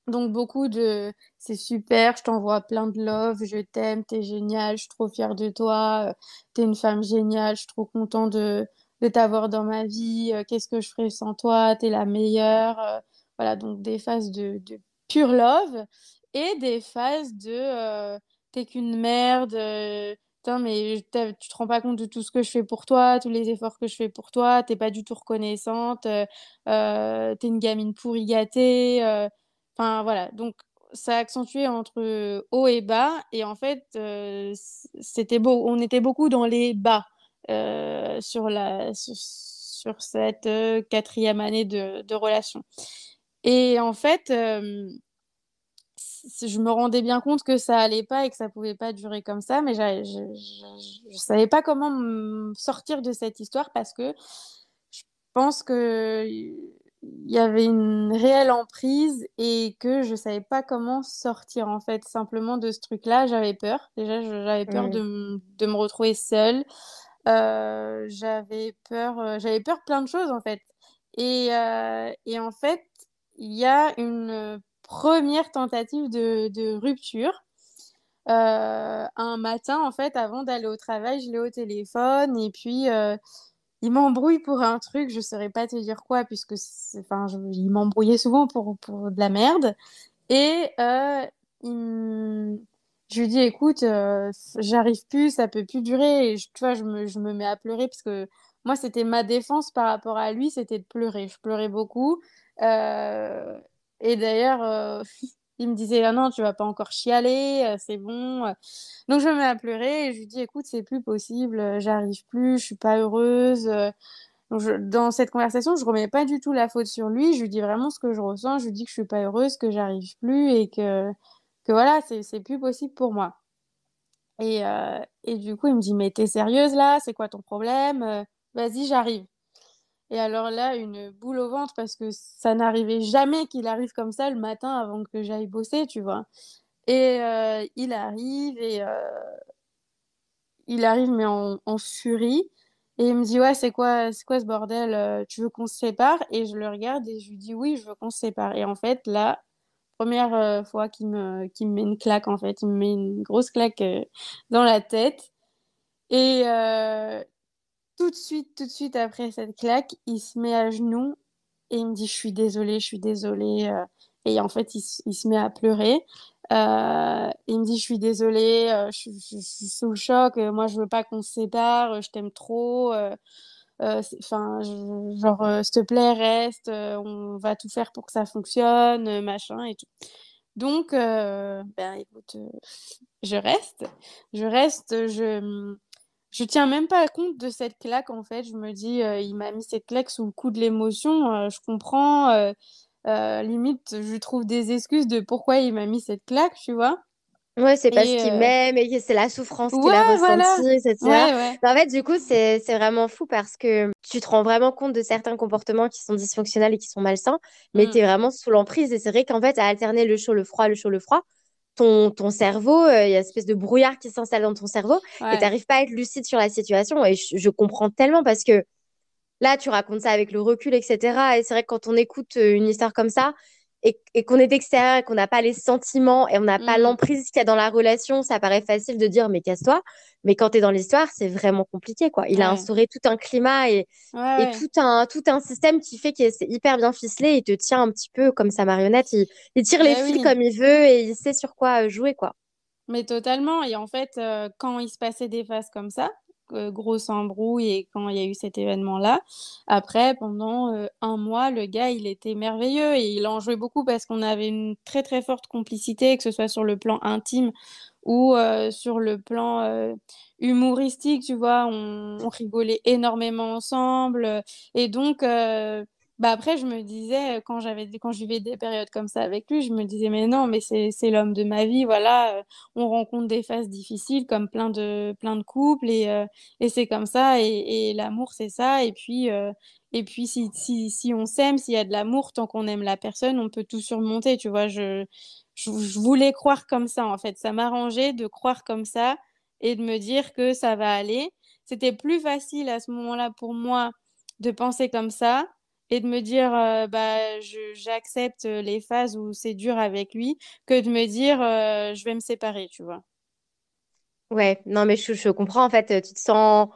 Donc, beaucoup de c'est super, je t'envoie plein de love, je t'aime, t'es génial, je suis trop fière de toi, euh, t'es une femme géniale, je suis trop content de, de t'avoir dans ma vie, qu'est-ce que je ferais sans toi, t'es la meilleure. voilà, donc des phases de, de pure love et des phases de t'es qu'une merde, mais tu te rends pas compte de tout ce que je fais pour toi, tous les efforts que je fais pour toi, t'es pas du tout reconnaissante, euh, euh, t'es une gamine pourri gâtée. euh, Enfin, voilà. Donc, ça a accentué entre haut et bas. Et en fait, euh, c'était beau. On était beaucoup dans les bas sur la, sur, cette quatrième année de, de relation. Et en fait, je me rendais bien compte que ça allait pas et que ça pouvait pas durer comme ça, mais je, je, je savais pas comment me sortir de cette histoire parce que je pense que il y avait une réelle emprise et que je savais pas comment sortir en fait simplement de ce truc-là. J'avais peur. Déjà, j'avais peur de, de me retrouver seule. Euh, j'avais peur, euh, j'avais peur plein de choses en fait. Et, euh, et en fait, il y a une première tentative de, rupture. Euh, un matin, en fait, avant d'aller au travail, je l'ai au téléphone et puis euh, il m'embrouille pour un truc, je saurais pas te dire quoi, puisque enfin, il m'embrouillait souvent pour, pour de la merde. Et euh, je lui dis, écoute, j'arrive plus, ça peut plus durer. Et tu vois, je me, je me mets à pleurer parce que moi, c'était ma défense par rapport à lui, c'était de pleurer. Je pleurais beaucoup. Et d'ailleurs, euh, il me disait, ah non, tu vas pas encore chialer, euh, c'est bon. Donc je me mets à pleurer et je lui dis, écoute, c'est plus possible, euh, j'arrive plus, je suis pas heureuse. dans cette conversation, je remets pas du tout la faute sur lui, je lui dis vraiment ce que je ressens, je lui dis que je suis pas heureuse, que j'arrive plus et que, que voilà, c'est, plus possible pour moi. Et, et du coup, il me dit, mais t'es sérieuse là? C'est quoi ton problème? Vas-y, j'arrive. Et alors là, une boule au ventre parce que ça n'arrivait jamais qu'il arrive comme ça le matin avant que j'aille bosser, tu vois. Et euh, il arrive et euh, il arrive mais en, furie. Et il me dit ouais c'est quoi quoi ce bordel euh, tu veux qu'on se sépare? Et je le regarde et je lui dis oui je veux qu'on se sépare. Et en fait là première fois qu'il me qu'il me met une claque en fait il me met une grosse claque dans la tête. Et tout de suite tout de suite après cette claque il se met à genoux et il me dit je suis désolée je suis désolée euh, et en fait il, se met à pleurer euh, il me dit, je suis désolée, euh, je, suis sous le choc, moi je veux pas qu'on se sépare, je t'aime trop, enfin, genre, s'il te plaît, reste, on va tout faire pour que ça fonctionne, machin et tout. Donc, ben écoute, je reste, je reste, je, je tiens même pas compte de cette claque en fait, je me dis, euh, il m'a mis cette claque sous le coup de l'émotion, euh, je comprends, euh, limite, je trouve des excuses de pourquoi il m'a mis cette claque, tu vois. Ouais, c'est parce qu'il m'aime et que c'est la souffrance qu'il a ouais, voilà. ressentie, etc. Ouais, ouais. En fait, du coup, c'est c'est vraiment fou parce que tu te rends vraiment compte de certains comportements qui sont dysfonctionnels et qui sont malsains, mais Mm, tu es vraiment sous l'emprise. Et c'est vrai qu'en fait, à alterner le chaud, le froid, le chaud, le froid, ton, ton cerveau, euh, il y a une espèce de brouillard qui s'installe dans ton cerveau et tu n'arrives pas à être lucide sur la situation. Et je, je comprends tellement parce que là, tu racontes ça avec le recul, etc. Et c'est vrai que quand on écoute euh, une histoire comme ça, et, qu'on est extérieur et qu'on n'a pas les sentiments et on n'a pas mm. l'emprise qu'il y a dans la relation, ça paraît facile de dire mais casse-toi. Mais quand tu es dans l'histoire, c'est vraiment compliqué. quoi. Il a instauré tout un climat et, et tout, un, tout un système qui fait que c'est hyper bien ficelé. Il te tient un petit peu comme sa marionnette. Il, tire les fils comme il veut et il sait sur quoi jouer. quoi. Mais totalement. Et en fait, euh, quand il se passait des phases comme ça, grosse embrouille et quand il y a eu cet événement-là. Après, pendant euh, un mois, le gars, il était merveilleux et il en jouait beaucoup parce qu'on avait une très très forte complicité, que ce soit sur le plan intime ou euh, sur le plan humoristique, tu vois, on, rigolait énormément ensemble. Et donc, bah après, je me disais, quand j'avais quand je vivais des périodes comme ça avec lui, je me disais, mais non, mais c'est l'homme de ma vie, voilà, euh, on rencontre des phases difficiles comme plein de, plein de couples et, euh, et c'est comme ça, et, et l'amour, c'est ça, et puis, euh, et puis si, si, si on s'aime, s'il y a de l'amour, tant qu'on aime la personne, on peut tout surmonter, tu vois, je, je voulais croire comme ça, en fait, ça m'arrangeait de croire comme ça et de me dire que ça va aller. C'était plus facile à ce moment-là pour moi de penser comme ça et de me dire euh, bah j'accepte les phases où c'est dur avec lui que de me dire euh, je vais me séparer tu vois ouais non mais je, je, comprends en fait tu te sens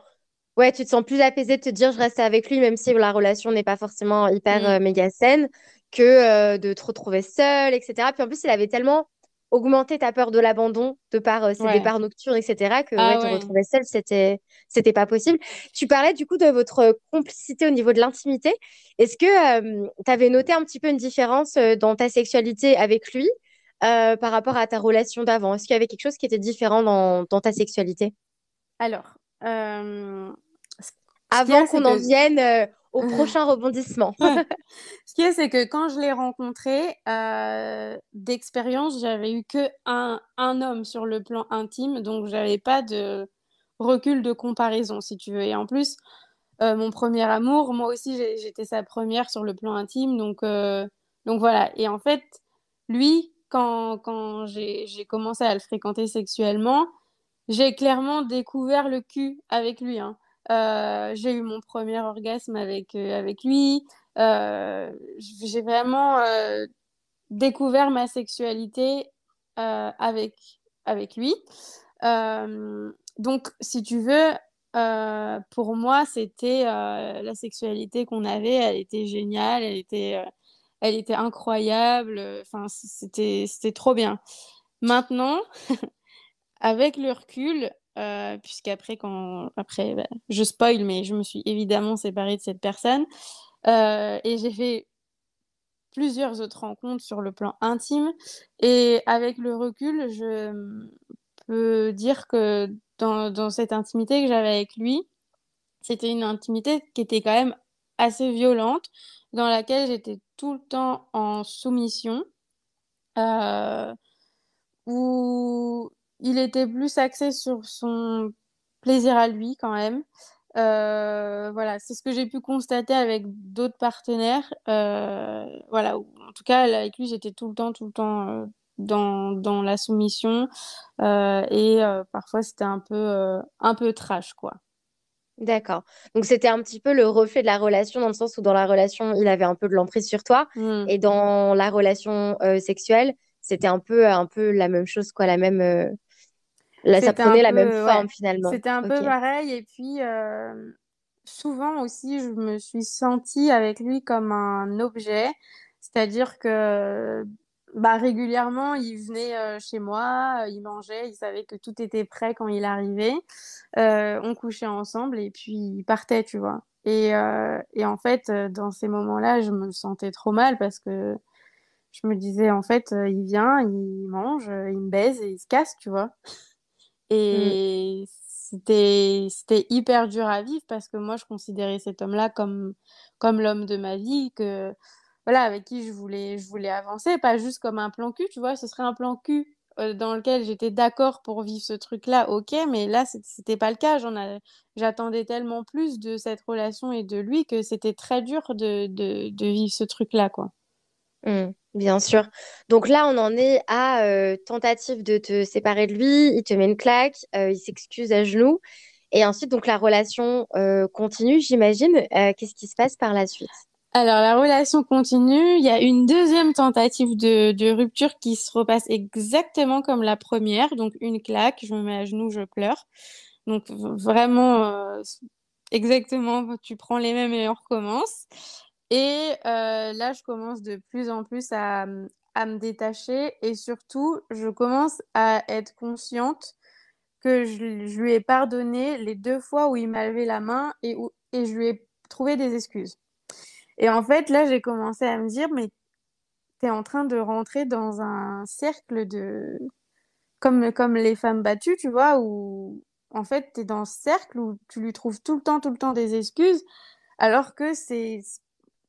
ouais tu te sens plus apaisé de te dire je reste avec lui même si la relation n'est pas forcément hyper mmh. méga saine que de te retrouver seule etc puis en plus il avait tellement augmenter ta peur de l'abandon de par euh, ces départs nocturnes, etc., que ah te retrouver seule, c'était, c'était pas possible. Tu parlais du coup de votre complicité au niveau de l'intimité. Est-ce que tu avais noté un petit peu une différence euh, dans ta sexualité avec lui euh, par rapport à ta relation d'avant? Est-ce qu'il y avait quelque chose qui était différent dans, dans ta sexualité? Alors, avant qu'on en vienne au prochain rebondissement. Ce qui est, c'est que quand je l'ai rencontré, euh, d'expérience, j'avais eu que un, un, homme sur le plan intime, donc j'avais pas de recul de comparaison, si tu veux. Et en plus, euh, mon premier amour, moi aussi, j'étais sa première sur le plan intime, donc, euh, donc voilà. Et en fait, lui, quand, quand j'ai commencé à le fréquenter sexuellement, j'ai clairement découvert le cul avec lui. Hein. Euh, j'ai eu mon premier orgasme avec, euh, avec lui. Euh, j'ai vraiment découvert ma sexualité avec, avec lui. donc, si tu veux, pour moi, c'était la sexualité qu'on avait, elle était géniale, elle était, elle était incroyable, enfin, c'était, c'était trop bien. Maintenant, avec le recul, euh, puisqu'après, quand après, bah, je spoil, mais je me suis évidemment séparée de cette personne. Euh, et j'ai fait plusieurs autres rencontres sur le plan intime. Et avec le recul, je peux dire que dans, dans cette intimité que j'avais avec lui, c'était une intimité qui était quand même assez violente, dans laquelle j'étais tout le temps en soumission. Euh, où il était plus axé sur son plaisir à lui quand même. Euh, voilà, c'est ce que j'ai pu constater avec d'autres partenaires. Euh, voilà, en tout cas, avec lui, j'étais tout le temps, tout le temps euh, dans, dans, la soumission et parfois c'était un peu, un peu trash, quoi. D'accord. Donc c'était un petit peu le reflet de la relation dans le sens où dans la relation, il avait un peu de l'emprise sur toi mmh. et dans la relation sexuelle, c'était un peu, un peu la même chose, quoi, la même Là, ça prenait la même forme finalement. C'était un peu pareil. Et puis, euh, souvent aussi, je me suis sentie avec lui comme un objet. C'est-à-dire que bah, régulièrement, il venait euh, chez moi, il mangeait, il savait que tout était prêt quand il arrivait. Euh, on couchait ensemble et puis il partait, tu vois. Et, et en fait, dans ces moments-là, je me sentais trop mal parce que je me disais, en fait, il vient, il mange, il me baise et il se casse, tu vois. Mmh. Et c'était, hyper dur à vivre parce que moi, je considérais cet homme-là comme, comme l'homme de ma vie, que, voilà, avec qui je voulais, avancer, pas juste comme un plan cul, tu vois, ce serait un plan cul euh, dans lequel j'étais d'accord pour vivre ce truc-là, ok, mais là, c'était pas le cas. J'attendais tellement plus de cette relation et de lui que c'était très dur de, de, de vivre ce truc-là, quoi. Mmh. Bien sûr. Donc là, on en est à euh, tentative de te séparer de lui. Il te met une claque, euh, il s'excuse à genoux. Et ensuite, donc la relation euh, continue, j'imagine. Qu'est-ce qui se passe par la suite? Alors, la relation continue. Il y a une deuxième tentative de, rupture qui se repasse exactement comme la première. Donc, une claque, je me mets à genoux, je pleure. Donc, vraiment, exactement, tu prends les mêmes et on recommence. Et euh, là, je commence de plus en plus à, à me détacher et surtout, je commence à être consciente que je, je lui ai pardonné les deux fois où il m'a levé la main et, où, et je lui ai trouvé des excuses. Et en fait, là, j'ai commencé à me dire, mais tu es en train de rentrer dans un cercle de... Comme, comme les femmes battues, tu vois, où en fait, tu es dans ce cercle où tu lui trouves tout le temps, tout le temps des excuses, alors que c'est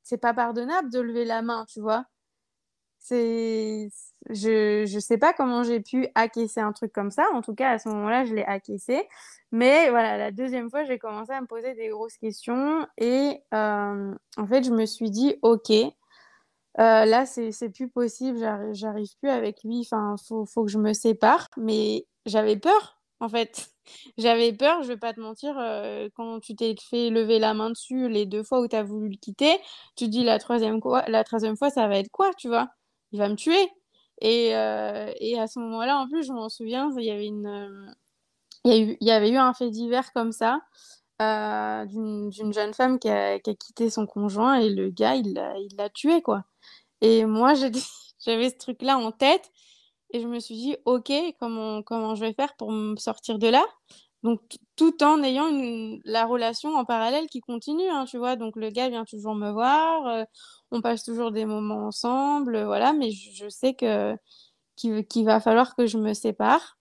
c'est pas pardonnable de lever la main, tu vois. C'est je je sais pas comment j'ai pu acquiescer un truc comme ça. En tout cas, à ce moment-là, je l'ai acquiescé. Mais voilà, la deuxième fois, j'ai commencé à me poser des grosses questions et euh, en fait, je me suis dit, ok, euh, là, c'est plus possible, j'arrive j'arrive plus avec lui. Enfin, faut faut que je me sépare. Mais j'avais peur, en fait. J'avais peur, je vais pas te mentir, euh, quand tu t'es fait lever la main dessus les deux fois où tu as voulu le quitter, tu te dis la troisième, la troisième fois, ça va être quoi, tu vois? Il va me tuer. Et, euh, et à ce moment-là, en plus, je m'en souviens, il y avait une, euh, il y, eu, avait eu un fait divers comme ça, d'une jeune femme qui a, qui a quitté son conjoint et le gars, il l'a tué, quoi. Et moi, j'avais ce truc-là en tête et je me suis dit, OK, comment, je vais faire pour me sortir de là? Donc, tout en ayant la relation en parallèle qui continue, hein, tu vois? Donc, le gars vient toujours me voir, euh, on passe toujours des moments ensemble, euh, voilà, mais je, sais qu'il va falloir que je me sépare.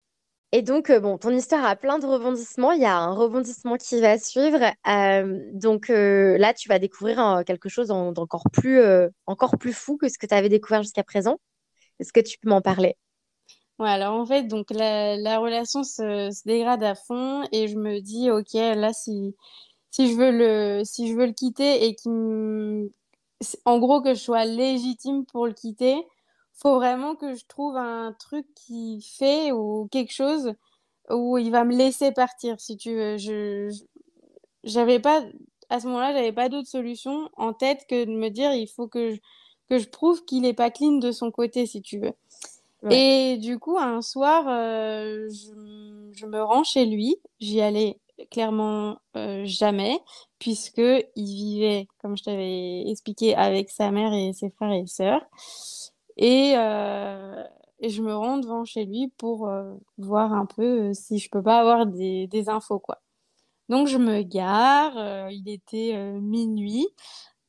Et donc, euh, bon, ton histoire a plein de rebondissements. Il y a un rebondissement qui va suivre. Donc là, tu vas découvrir euh, quelque chose en- d'encore plus, encore plus fou que ce que tu avais découvert jusqu'à présent. Est-ce que tu peux m'en parler? Ouais, alors en fait, donc la, la relation se, dégrade à fond et je me dis, ok, là, si, si je veux le, si je veux le quitter et qu'il en gros, que je sois légitime pour le quitter, faut vraiment que je trouve un truc qui fait ou quelque chose où il va me laisser partir, si tu veux. Je- j'avais pas, à ce moment-là, j'avais pas d'autre solution en tête que de me dire, il faut que je, que je prouve qu'il est pas clean de son côté, si tu veux. Et du coup, un soir, euh, je, me rends chez lui. J'y allais clairement euh, jamais, puisque il vivait, comme je t'avais expliqué, avec sa mère et ses frères et sœurs. Et, euh, je me rends devant chez lui pour voir un peu si je peux pas avoir des, des infos, quoi. Donc je me gare, il était minuit,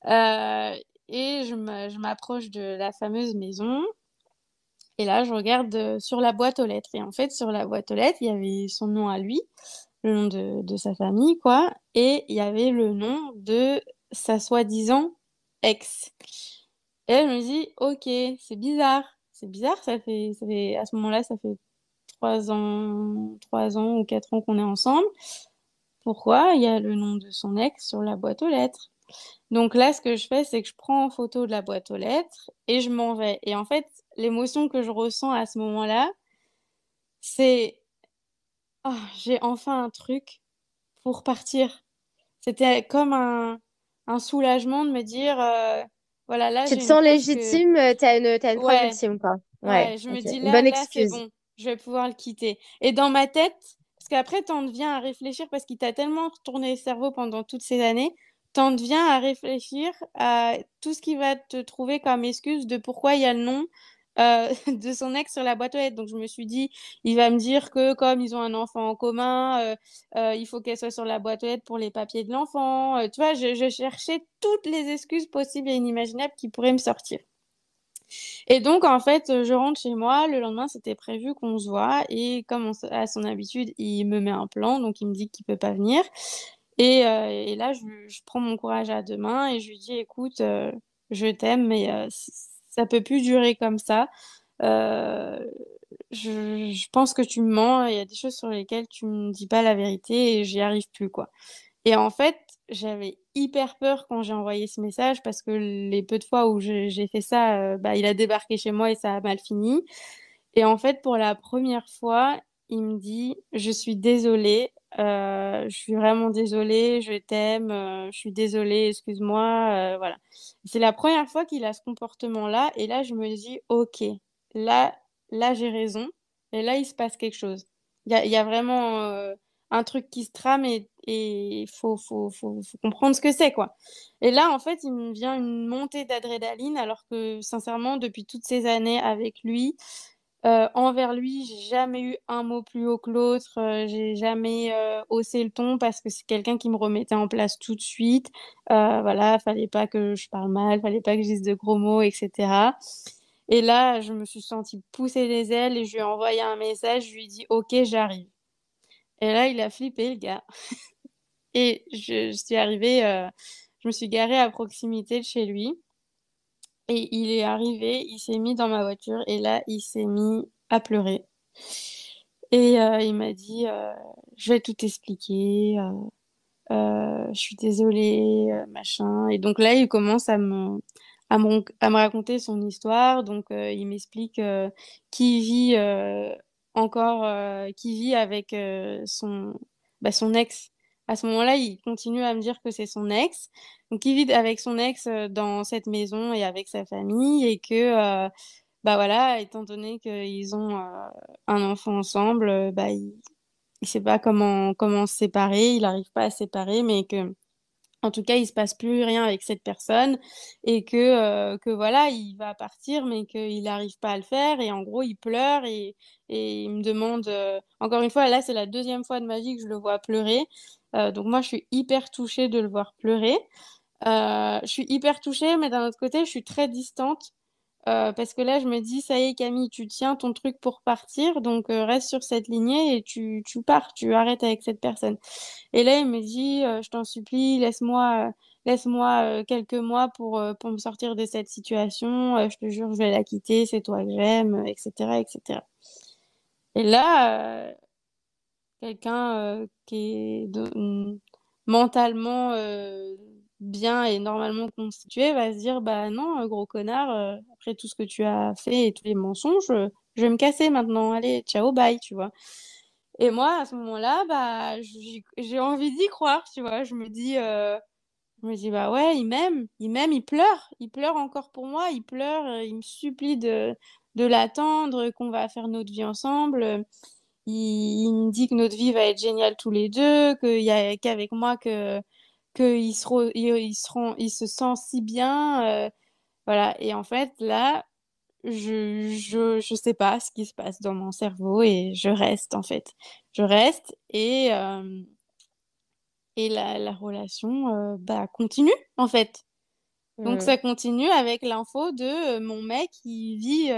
et je m'approche de la fameuse maison. Et là, je regarde euh, sur la boîte aux lettres. Et en fait, sur la boîte aux lettres, il y avait son nom à lui, le nom de, sa famille, quoi. Et il y avait le nom de sa soi-disant ex. Et là, je me dis, ok, c'est bizarre. C'est bizarre, ça fait, à ce moment-là, ça fait trois ans, trois ans ou quatre ans qu'on est ensemble. Pourquoi il y a le nom de son ex sur la boîte aux lettres? Donc là, ce que je fais, c'est que je prends en photo de la boîte aux lettres et je m'en vais. Et en fait, l'émotion que je ressens à ce moment-là, c'est Ah, j'ai enfin un truc pour partir. C'était comme un, un soulagement de me dire, euh, voilà, là, Tu te sens preuve que, légitime, euh, t'as une, t'as une ouais, quoi. Ouais, ouais, je me ok. dis là, bonne là, excuse. bon, je vais pouvoir le quitter. Et dans ma tête, parce qu'après, t'en deviens à réfléchir, parce qu'il t'a tellement retourné le cerveau pendant toutes ces années, t'en deviens à réfléchir à tout ce qui va te trouver comme excuse de pourquoi il y a le nom euh, de son ex sur la boîte aux lettres. Donc je me suis dit, il va me dire que comme ils ont un enfant en commun, euh, euh, il faut qu'elle soit sur la boîte aux lettres pour les papiers de l'enfant. Tu vois, je, cherchais toutes les excuses possibles et inimaginables qui pourraient me sortir. Et donc, en fait, je rentre chez moi. Le lendemain, c'était prévu qu'on se voit. Et comme à son habitude, il me met un plan. Donc, il me dit qu'il peut pas venir. Et, là, je, prends mon courage à deux mains et je lui dis, écoute, je t'aime, mais ça peut plus durer comme ça. Euh, je, pense que tu me mens. Il y a des choses sur lesquelles tu me dis pas la vérité et j'y arrive plus, quoi. Et en fait, j'avais hyper peur quand j'ai envoyé ce message parce que les peu de fois où j'ai j'ai fait ça, euh, bah, il a débarqué chez moi et ça a mal fini. Et en fait, pour la première fois, il me dit, je suis désolée, je suis vraiment désolée, je t'aime, je suis désolée, excuse-moi, voilà. C'est la première fois qu'il a ce comportement-là et là, je me dis: «OK, là là, j'ai raison et là, il se passe quelque chose». Il y a vraiment, un truc qui se trame et il faut faut comprendre ce que c'est, quoi. Et là, en fait, il me vient une montée d'adrénaline alors que sincèrement, depuis toutes ces années avec lui, heu, envers lui, j'ai jamais eu un mot plus haut que l'autre, heu, j'ai jamais, heu, haussé le ton parce que c'est quelqu'un qui me remettait en place tout de suite. Voilà, fallait pas que je parle mal, fallait pas que je dise de gros mots et cetera. Et là, je me suis sentie pousser des ailes et je lui ai envoyé un message, je lui ai dit: «OK, j'arrive». Et là, il a flippé le gars et je je suis arrivée, je me suis garée à proximité de chez lui et il est arrivé, il s'est mis dans ma voiture et là, il s'est mis à pleurer. Et heu, il m'a dit, heu: «Je vais tout expliquer, heu, je suis désolé, heu, machin» et donc là, il commence à me à me à me raconter son histoire. Donc il m'explique, qu'il vit, encore, qu'il vit avec, son bah, son ex. À ce moment-là, il continue à me dire que c'est son ex. Donc il vit avec son ex, heu, dans cette maison et avec sa famille et que, heu, bah, voilà, étant donné qu'ils ont, heu, un enfant ensemble, bah, il il sait pas comment comment se séparer, il arrive pas à se séparer, mais que en tout cas, il se passe plus rien avec cette personne et que, que voilà, il va partir, mais qu'il n'arrive pas à le faire et en gros, il pleure et il me demande, heu encore une fois, là, c'est la deuxième fois de ma vie que je le vois pleurer, heu, donc moi, je suis hyper touchée de le voir pleurer. Je suis hyper touchée, mais d'un autre côté, je suis très distante Heu, parce que là, je me dis: «Ça y est Camille, tu tiens ton truc pour partir, donc heu, reste sur cette lignée et tu tu pars, tu arrêtes avec cette personne» et là, il me dit: «Heu, je t'en supplie, laisse-moi, laisse-moi, quelques mois pour, pour me sortir de cette situation, je te jure, je vais la quitter, c'est toi que j'aime» et cetera et là, quelqu'un, qui est mmh, mentalement, bien et normalement constitué va se dire: «Bah non, heu, gros connard, heu, après tout ce que tu as fait et tous les mensonges, heu, je vais me casser maintenant. Allez, ciao, bye», tu vois? Et moi, à ce moment-là, bah, j'ai envie d'y croire, tu vois? Je me dis, je me dis: «Bah ouais, il m'aime, il m'aime, il pleure, il pleure encore pour moi, il pleure, il me supplie de de l'attendre, qu'on va faire notre vie ensemble, il il me dit que notre vie va être géniale tous les 2, qu'il y a qu'avec moi que qu'il se re il il se rend il se sent si bien, heu, voilà et en fait là, je je je sais pas ce qui se passe dans mon cerveau et je reste en fait. Je reste et hem et la la relation, heu, bah, continue en fait. Donc Mmh. ça continue avec l'info de, mon mec il vit,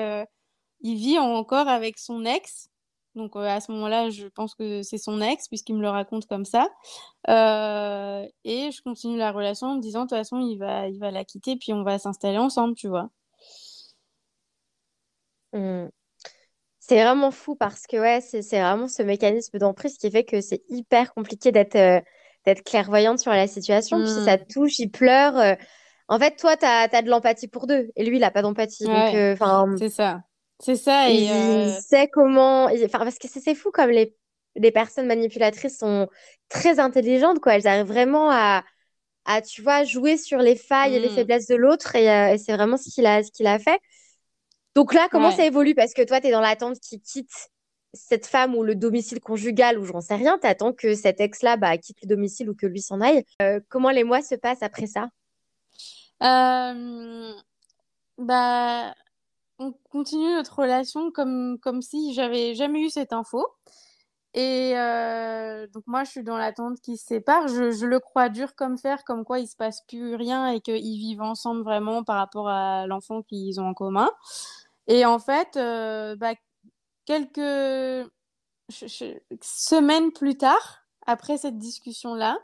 il vit encore avec son ex. Donc heu, à ce moment-là, je pense que c'est son ex puisqu'il me le raconte comme ça. Heu et je continue la relation en me disant: «De toute façon, il va il va la quitter puis on va s'installer ensemble», tu vois? Mmh. C'est vraiment fou parce que ouais, c'est vraiment ce mécanisme d'emprise qui fait que c'est hyper compliqué d'être euh, d'être clairvoyante sur la situation. Puis si ça touche, il pleure. euh, En fait, toi, tu as, de l'empathie pour deux et lui, il a pas d'empathie. Ouais, euh, c'est ça. C'est ça il, et il heu sait comment. il- Enfin, parce que c'est fou comme les, les personnes manipulatrices sont très intelligentes, quoi. Elles arrivent vraiment à, à, tu vois, jouer sur les failles et les mmh, faiblesses de l'autre et, euh, et c'est vraiment ce qu'il a, ce qu'il a fait. Donc là, comment ça évolue? Parce que toi, tu es dans l'attente qu'il quitte cette femme ou le domicile conjugal ou j'en sais rien. Tu attends que cet ex-là bah, quitte le domicile ou que lui s'en aille. Euh, comment les mois se passent après ça? Bah, on continue notre relation comme comme si j'avais jamais eu cette info et heu, donc moi, je suis dans l'attente qu'ils se séparent. Je je le crois dur comme fer, comme quoi il se passe plus rien et qu'ils vivent ensemble vraiment par rapport à l'enfant qu'ils ont en commun et en fait, heu, bah, quelques semaines plus tard, après cette discussion-là,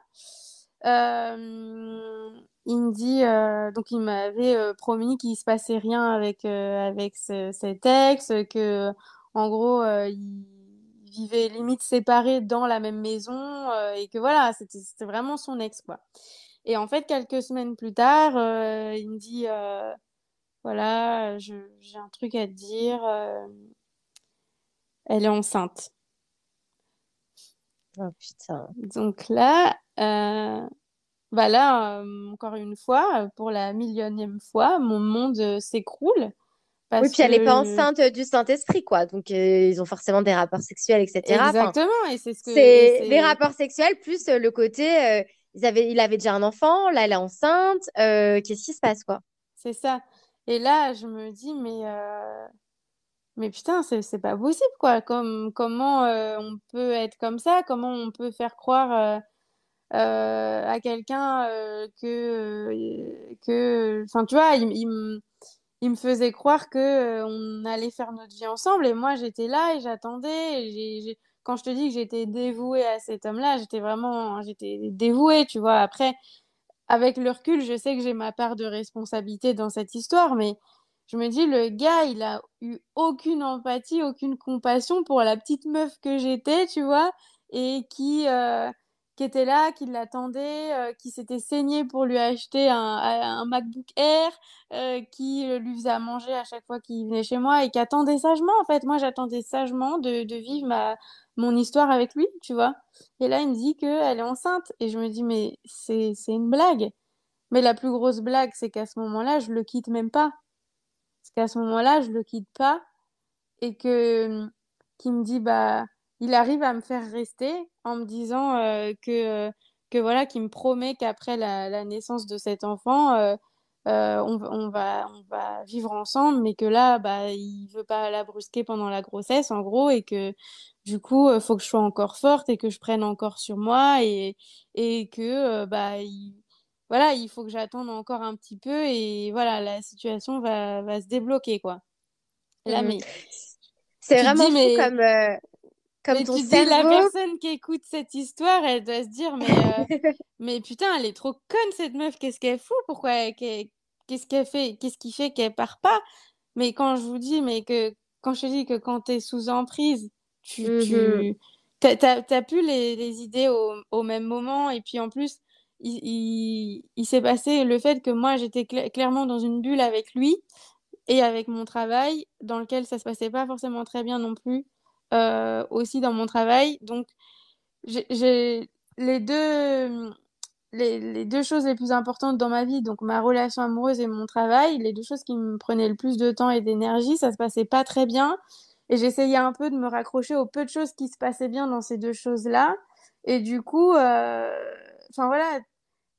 hem, il me dit, heu, donc il m'avait, heu, promis qu'il se passait rien avec, heu, avec ce cet ex, que euh, en gros, heu, ils vivaient limite séparés dans la même maison, et que voilà, c'était vraiment son ex, quoi et en fait, quelques semaines plus tard, il me dit, «Voilà, j'ai un truc à te dire, elle est enceinte». Oh putain. Donc là, euh, bah là, euh, encore une fois, pour la millionième fois, mon monde s'écroule. Oui, puis elle n'est pas enceinte du Saint-Esprit, quoi. Donc, ils ont forcément des rapports sexuels, etc. Exactement. et c'est ce que. C'est des rapports sexuels plus le côté. ils avaient, il avait déjà un enfant, là, elle est enceinte. Qu'est-ce qui se passe, quoi? C'est ça. Et là, je me dis, mais mais putain, c'est pas possible, quoi. Comme, comment euh, on peut être comme ça? Comment on peut faire croire euh, euh, à quelqu'un que, que. Enfin, tu vois, il, il, me faisait croire que on allait faire notre vie ensemble. Et moi, j'étais là et j'attendais. Quand je te dis que j'étais dévouée à cet homme-là, j'étais vraiment. J'étais dévouée, tu vois. Après, avec le recul, je sais que j'ai ma part de responsabilité dans cette histoire, mais je me dis, le gars, il a eu aucune empathie, aucune compassion pour la petite meuf que j'étais, tu vois, et qui, euh, qui était là, qui l'attendait, euh, qui s'était saigné pour lui acheter un, un MacBook Air, euh, qui lui faisait à manger à chaque fois qu'il venait chez moi et qui attendait sagement, en fait. Moi, j'attendais sagement de, vivre ma, mon histoire avec lui, tu vois. Et là, il me dit qu'elle est enceinte. Et je me dis, mais c'est une blague. Mais la plus grosse blague, c'est qu'à ce moment-là, je le quitte même pas. Parce qu'à ce moment-là, je le quitte pas et que qui me dit bah il arrive à me faire rester en me disant euh, que que voilà qu'il me promet qu'après la, naissance de cet enfant euh, euh, on, va on va vivre ensemble mais que là bah il veut pas la brusquer pendant la grossesse en gros et que du coup il faut que je sois encore forte et que je prenne encore sur moi et et que bah il, voilà, il faut que j'attende encore un petit peu et voilà, la situation va, va se débloquer, quoi. Là, mmh. mais... C'est vraiment fou comme, euh, comme ton tu cerveau... Dis, la personne qui écoute cette histoire, elle doit se dire, mais, euh, mais putain, elle est trop conne, cette meuf, qu'est-ce qu'elle fout Pourquoi Qu'est-ce qu'elle fait Qu'est-ce qui fait qu'elle part pas? Mais quand je vous dis, mais que quand je te dis que quand tu es sous emprise, tu... Tu... T'as plus les, les idées au, au, même moment et puis en plus il, s'est passé le fait que moi, j'étais clairement dans une bulle avec lui et avec mon travail, dans lequel ça se passait pas forcément très bien non plus, euh, aussi dans mon travail. Donc, j'ai les deux, les, deux choses les plus importantes dans ma vie, donc ma relation amoureuse et mon travail, les deux choses qui me prenaient le plus de temps et d'énergie, ça se passait pas très bien. Et j'essayais un peu de me raccrocher aux peu de choses qui se passaient bien dans ces deux choses-là. Et du coup, euh, enfin voilà,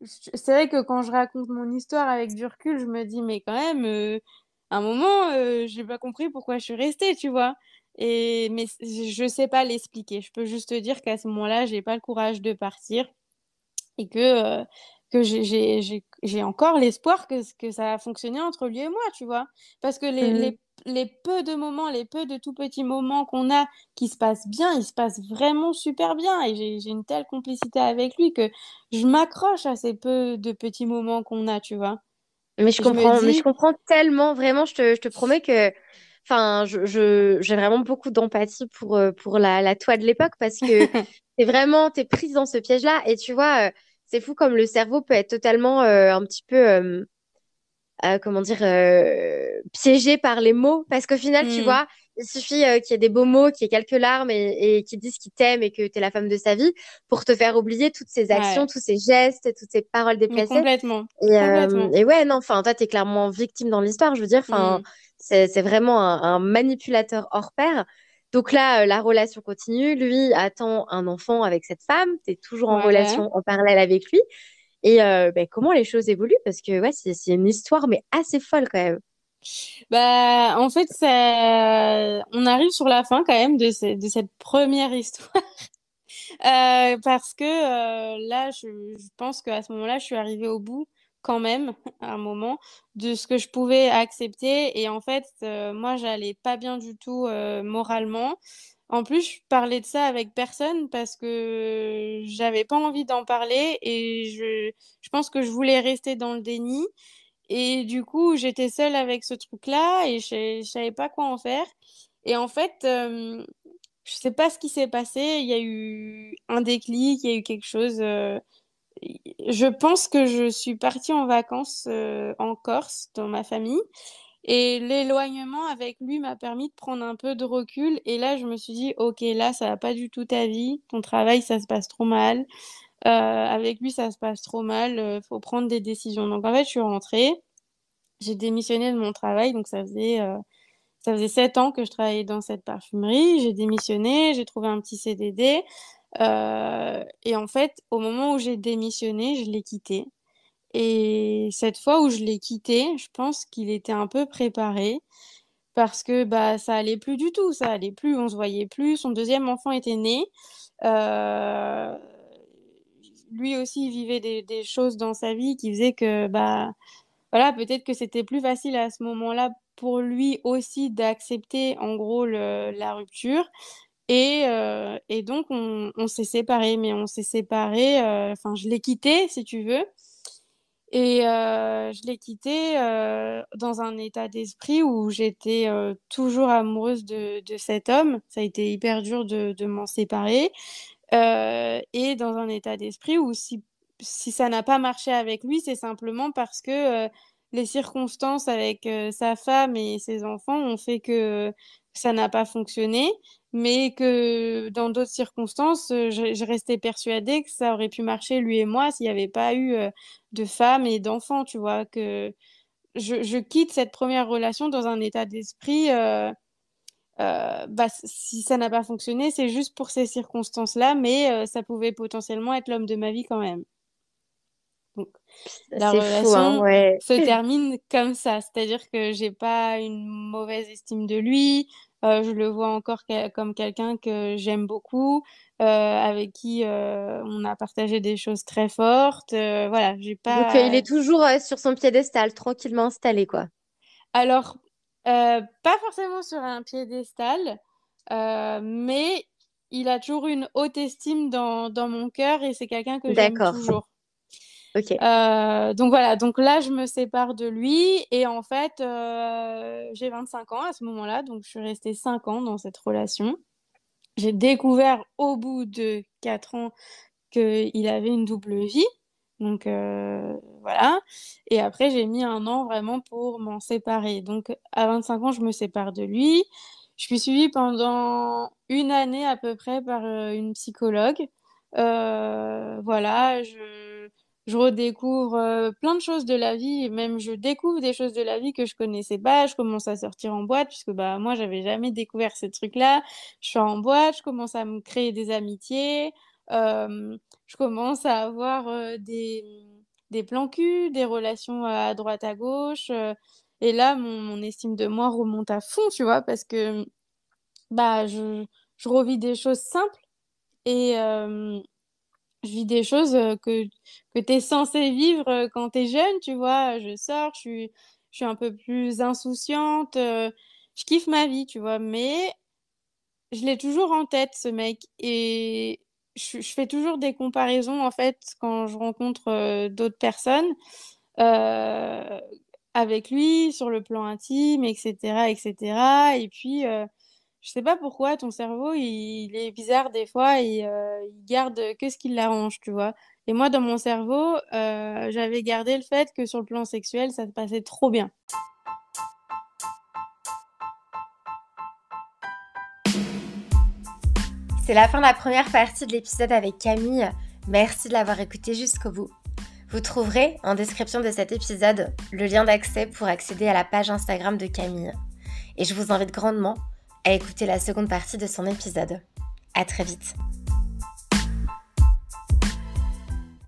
c'est vrai que quand je raconte mon histoire avec du recul, je me dis, mais quand même, euh, à un moment, n'ai pas compris pourquoi je suis restée, tu vois. Et, mais je ne sais pas l'expliquer. Je peux juste te dire qu'à ce moment-là, j'ai pas le courage de partir et que, euh, que j'ai encore l'espoir que, que ça a fonctionné entre lui et moi, tu vois. Parce que les, les, mmh. les, peu de moments, les peu de tout petits moments qu'on a qui se passent bien, ils se passent vraiment super bien. Et j'ai une telle complicité avec lui que je m'accroche à ces peu de petits moments qu'on a, tu vois. Mais je, comprends, mais je comprends tellement, vraiment, je te, je te promets que enfin, je, je, j'ai vraiment beaucoup d'empathie pour, euh, pour la, la toi de l'époque parce que t'es vraiment, t'es prise dans ce piège-là. Et tu vois, euh, c'est fou comme le cerveau peut être totalement euh, un petit peu, euh, euh, comment dire, piégé par les mots. Parce qu'au final, tu hmm. vois, il suffit qu'il y ait des beaux mots, qu'il y ait quelques larmes et, et qu'ils disent qu'ils t'aiment et que tu es la femme de sa vie pour te faire oublier toutes ces actions, tous ces gestes, toutes ces paroles déplacées. complètement. Et, complètement. et ouais, non, enfin, toi, tu es clairement victime dans l'histoire. Je veux dire, enfin, hmm. C'est vraiment un, un manipulateur hors pair. Donc là, euh, la relation continue. Lui attend un enfant avec cette femme. Tu es toujours en relation en parallèle avec lui. Et euh, ben, comment les choses évoluent? Parce que ouais, c'est une histoire, mais assez folle quand même. Bah, en fait, on arrive sur la fin quand même de, cette première histoire. Euh, parce que là, je, je pense qu'à ce moment-là, je suis arrivée au bout quand même à un moment de ce que je pouvais accepter. Et en fait euh, moi j'allais pas bien du tout euh, moralement. En plus je parlais de ça avec personne parce que j'avais pas envie d'en parler et je, je pense que je voulais rester dans le déni. Et du coup j'étais seule avec ce truc là et je, je savais pas quoi en faire. Et en fait euh, je sais pas ce qui s'est passé. Il y a eu un déclic il y a eu quelque chose je pense que je suis partie en vacances euh, en Corse dans ma famille Et l'éloignement avec lui m'a permis de prendre un peu de recul. Et là, je me suis dit, ok, là, ça va pas du tout ta vie. Ton travail, ça se passe trop mal. Euh, avec lui, ça se passe trop mal. Euh, faut prendre des décisions. Donc, en fait, je suis rentrée. J'ai démissionné de mon travail. Donc, ça faisait, euh, ça faisait sept ans que je travaillais dans cette parfumerie. J'ai démissionné. J'ai trouvé un petit CDD. Et en fait, au moment où j'ai démissionné, je l'ai quitté. Et cette fois où je l'ai quitté, je pense qu'il était un peu préparé parce que bah ça allait plus du tout, ça allait plus, on se voyait plus. Son deuxième enfant était né. Euh, lui aussi il vivait des, choses dans sa vie qui faisaient que bah voilà peut-être que c'était plus facile à ce moment-là pour lui aussi d'accepter en gros la rupture et, euh, et donc on, s'est séparés mais on s'est séparés euh, enfin je l'ai quitté si tu veux. Et euh, je l'ai quitté dans un état d'esprit où j'étais toujours amoureuse de, cet homme. Ça a été hyper dur de, m'en séparer. Et dans un état d'esprit où si, si ça n'a pas marché avec lui, c'est simplement parce que les circonstances avec sa femme et ses enfants ont fait que ça n'a pas fonctionné, mais que dans d'autres circonstances, je, je, restais persuadée que ça aurait pu marcher lui et moi s'il n'y avait pas eu de femme et d'enfants, tu vois, que je, je, quitte cette première relation dans un état d'esprit euh, bah, si ça n'a pas fonctionné, c'est juste pour ces circonstances-là, mais euh, ça pouvait potentiellement être l'homme de ma vie quand même. Donc, la relation hein, se termine comme ça, c'est-à-dire que j'ai pas une mauvaise estime de lui, euh, je le vois encore comme quelqu'un que j'aime beaucoup, avec qui on a partagé des choses très fortes. voilà, j'ai pas. Donc il est toujours sur son piédestal, tranquillement installé, quoi. Alors, euh, pas forcément sur un piédestal, euh, mais il a toujours une haute estime dans, dans mon cœur et c'est quelqu'un que j'aime toujours. Euh, donc voilà, donc là je me sépare de lui et en fait j'ai 25 ans à ce moment-là, donc je suis restée 5 ans dans cette relation. J'ai découvert au bout de 4 ans qu'il avait une double vie. Donc euh, voilà. Et après, j'ai mis un an vraiment pour m'en séparer. Donc à 25 ans, je me sépare de lui. Je suis suivie pendant une année à peu près par euh, une psychologue. Euh, voilà, je, je redécouvre plein de choses de la vie, même je découvre des choses de la vie que je connaissais pas. Je commence à sortir en boîte puisque bah moi j'avais jamais découvert ces trucs-là. Je suis en boîte, je commence à me créer des amitiés je commence à avoir des, des plans cul, des relations à droite à gauche. et là, mon, estime de moi remonte à fond, tu vois, parce que bah, je, je revis des choses simples et je vis des choses que, que tu es censé vivre quand tu es jeune, tu vois. Je sors, je suis, je suis un peu plus insouciante, je kiffe ma vie, tu vois, mais je l'ai toujours en tête, ce mec. Et je, fais toujours des comparaisons en fait quand je rencontre euh, d'autres personnes euh, avec lui sur le plan intime, etc., etc. Et puis, euh, je sais pas pourquoi ton cerveau il, est bizarre des fois et il garde que ce qui l'arrange, tu vois. Et moi, dans mon cerveau, j'avais gardé le fait que sur le plan sexuel, ça se passait trop bien. C'est la fin de la première partie de l'épisode avec Camille. Merci de l'avoir écouté jusqu'au bout. Vous trouverez en description de cet épisode le lien d'accès pour accéder à la page Instagram de Camille. Et je vous invite grandement à écouter la seconde partie de son épisode. À très vite.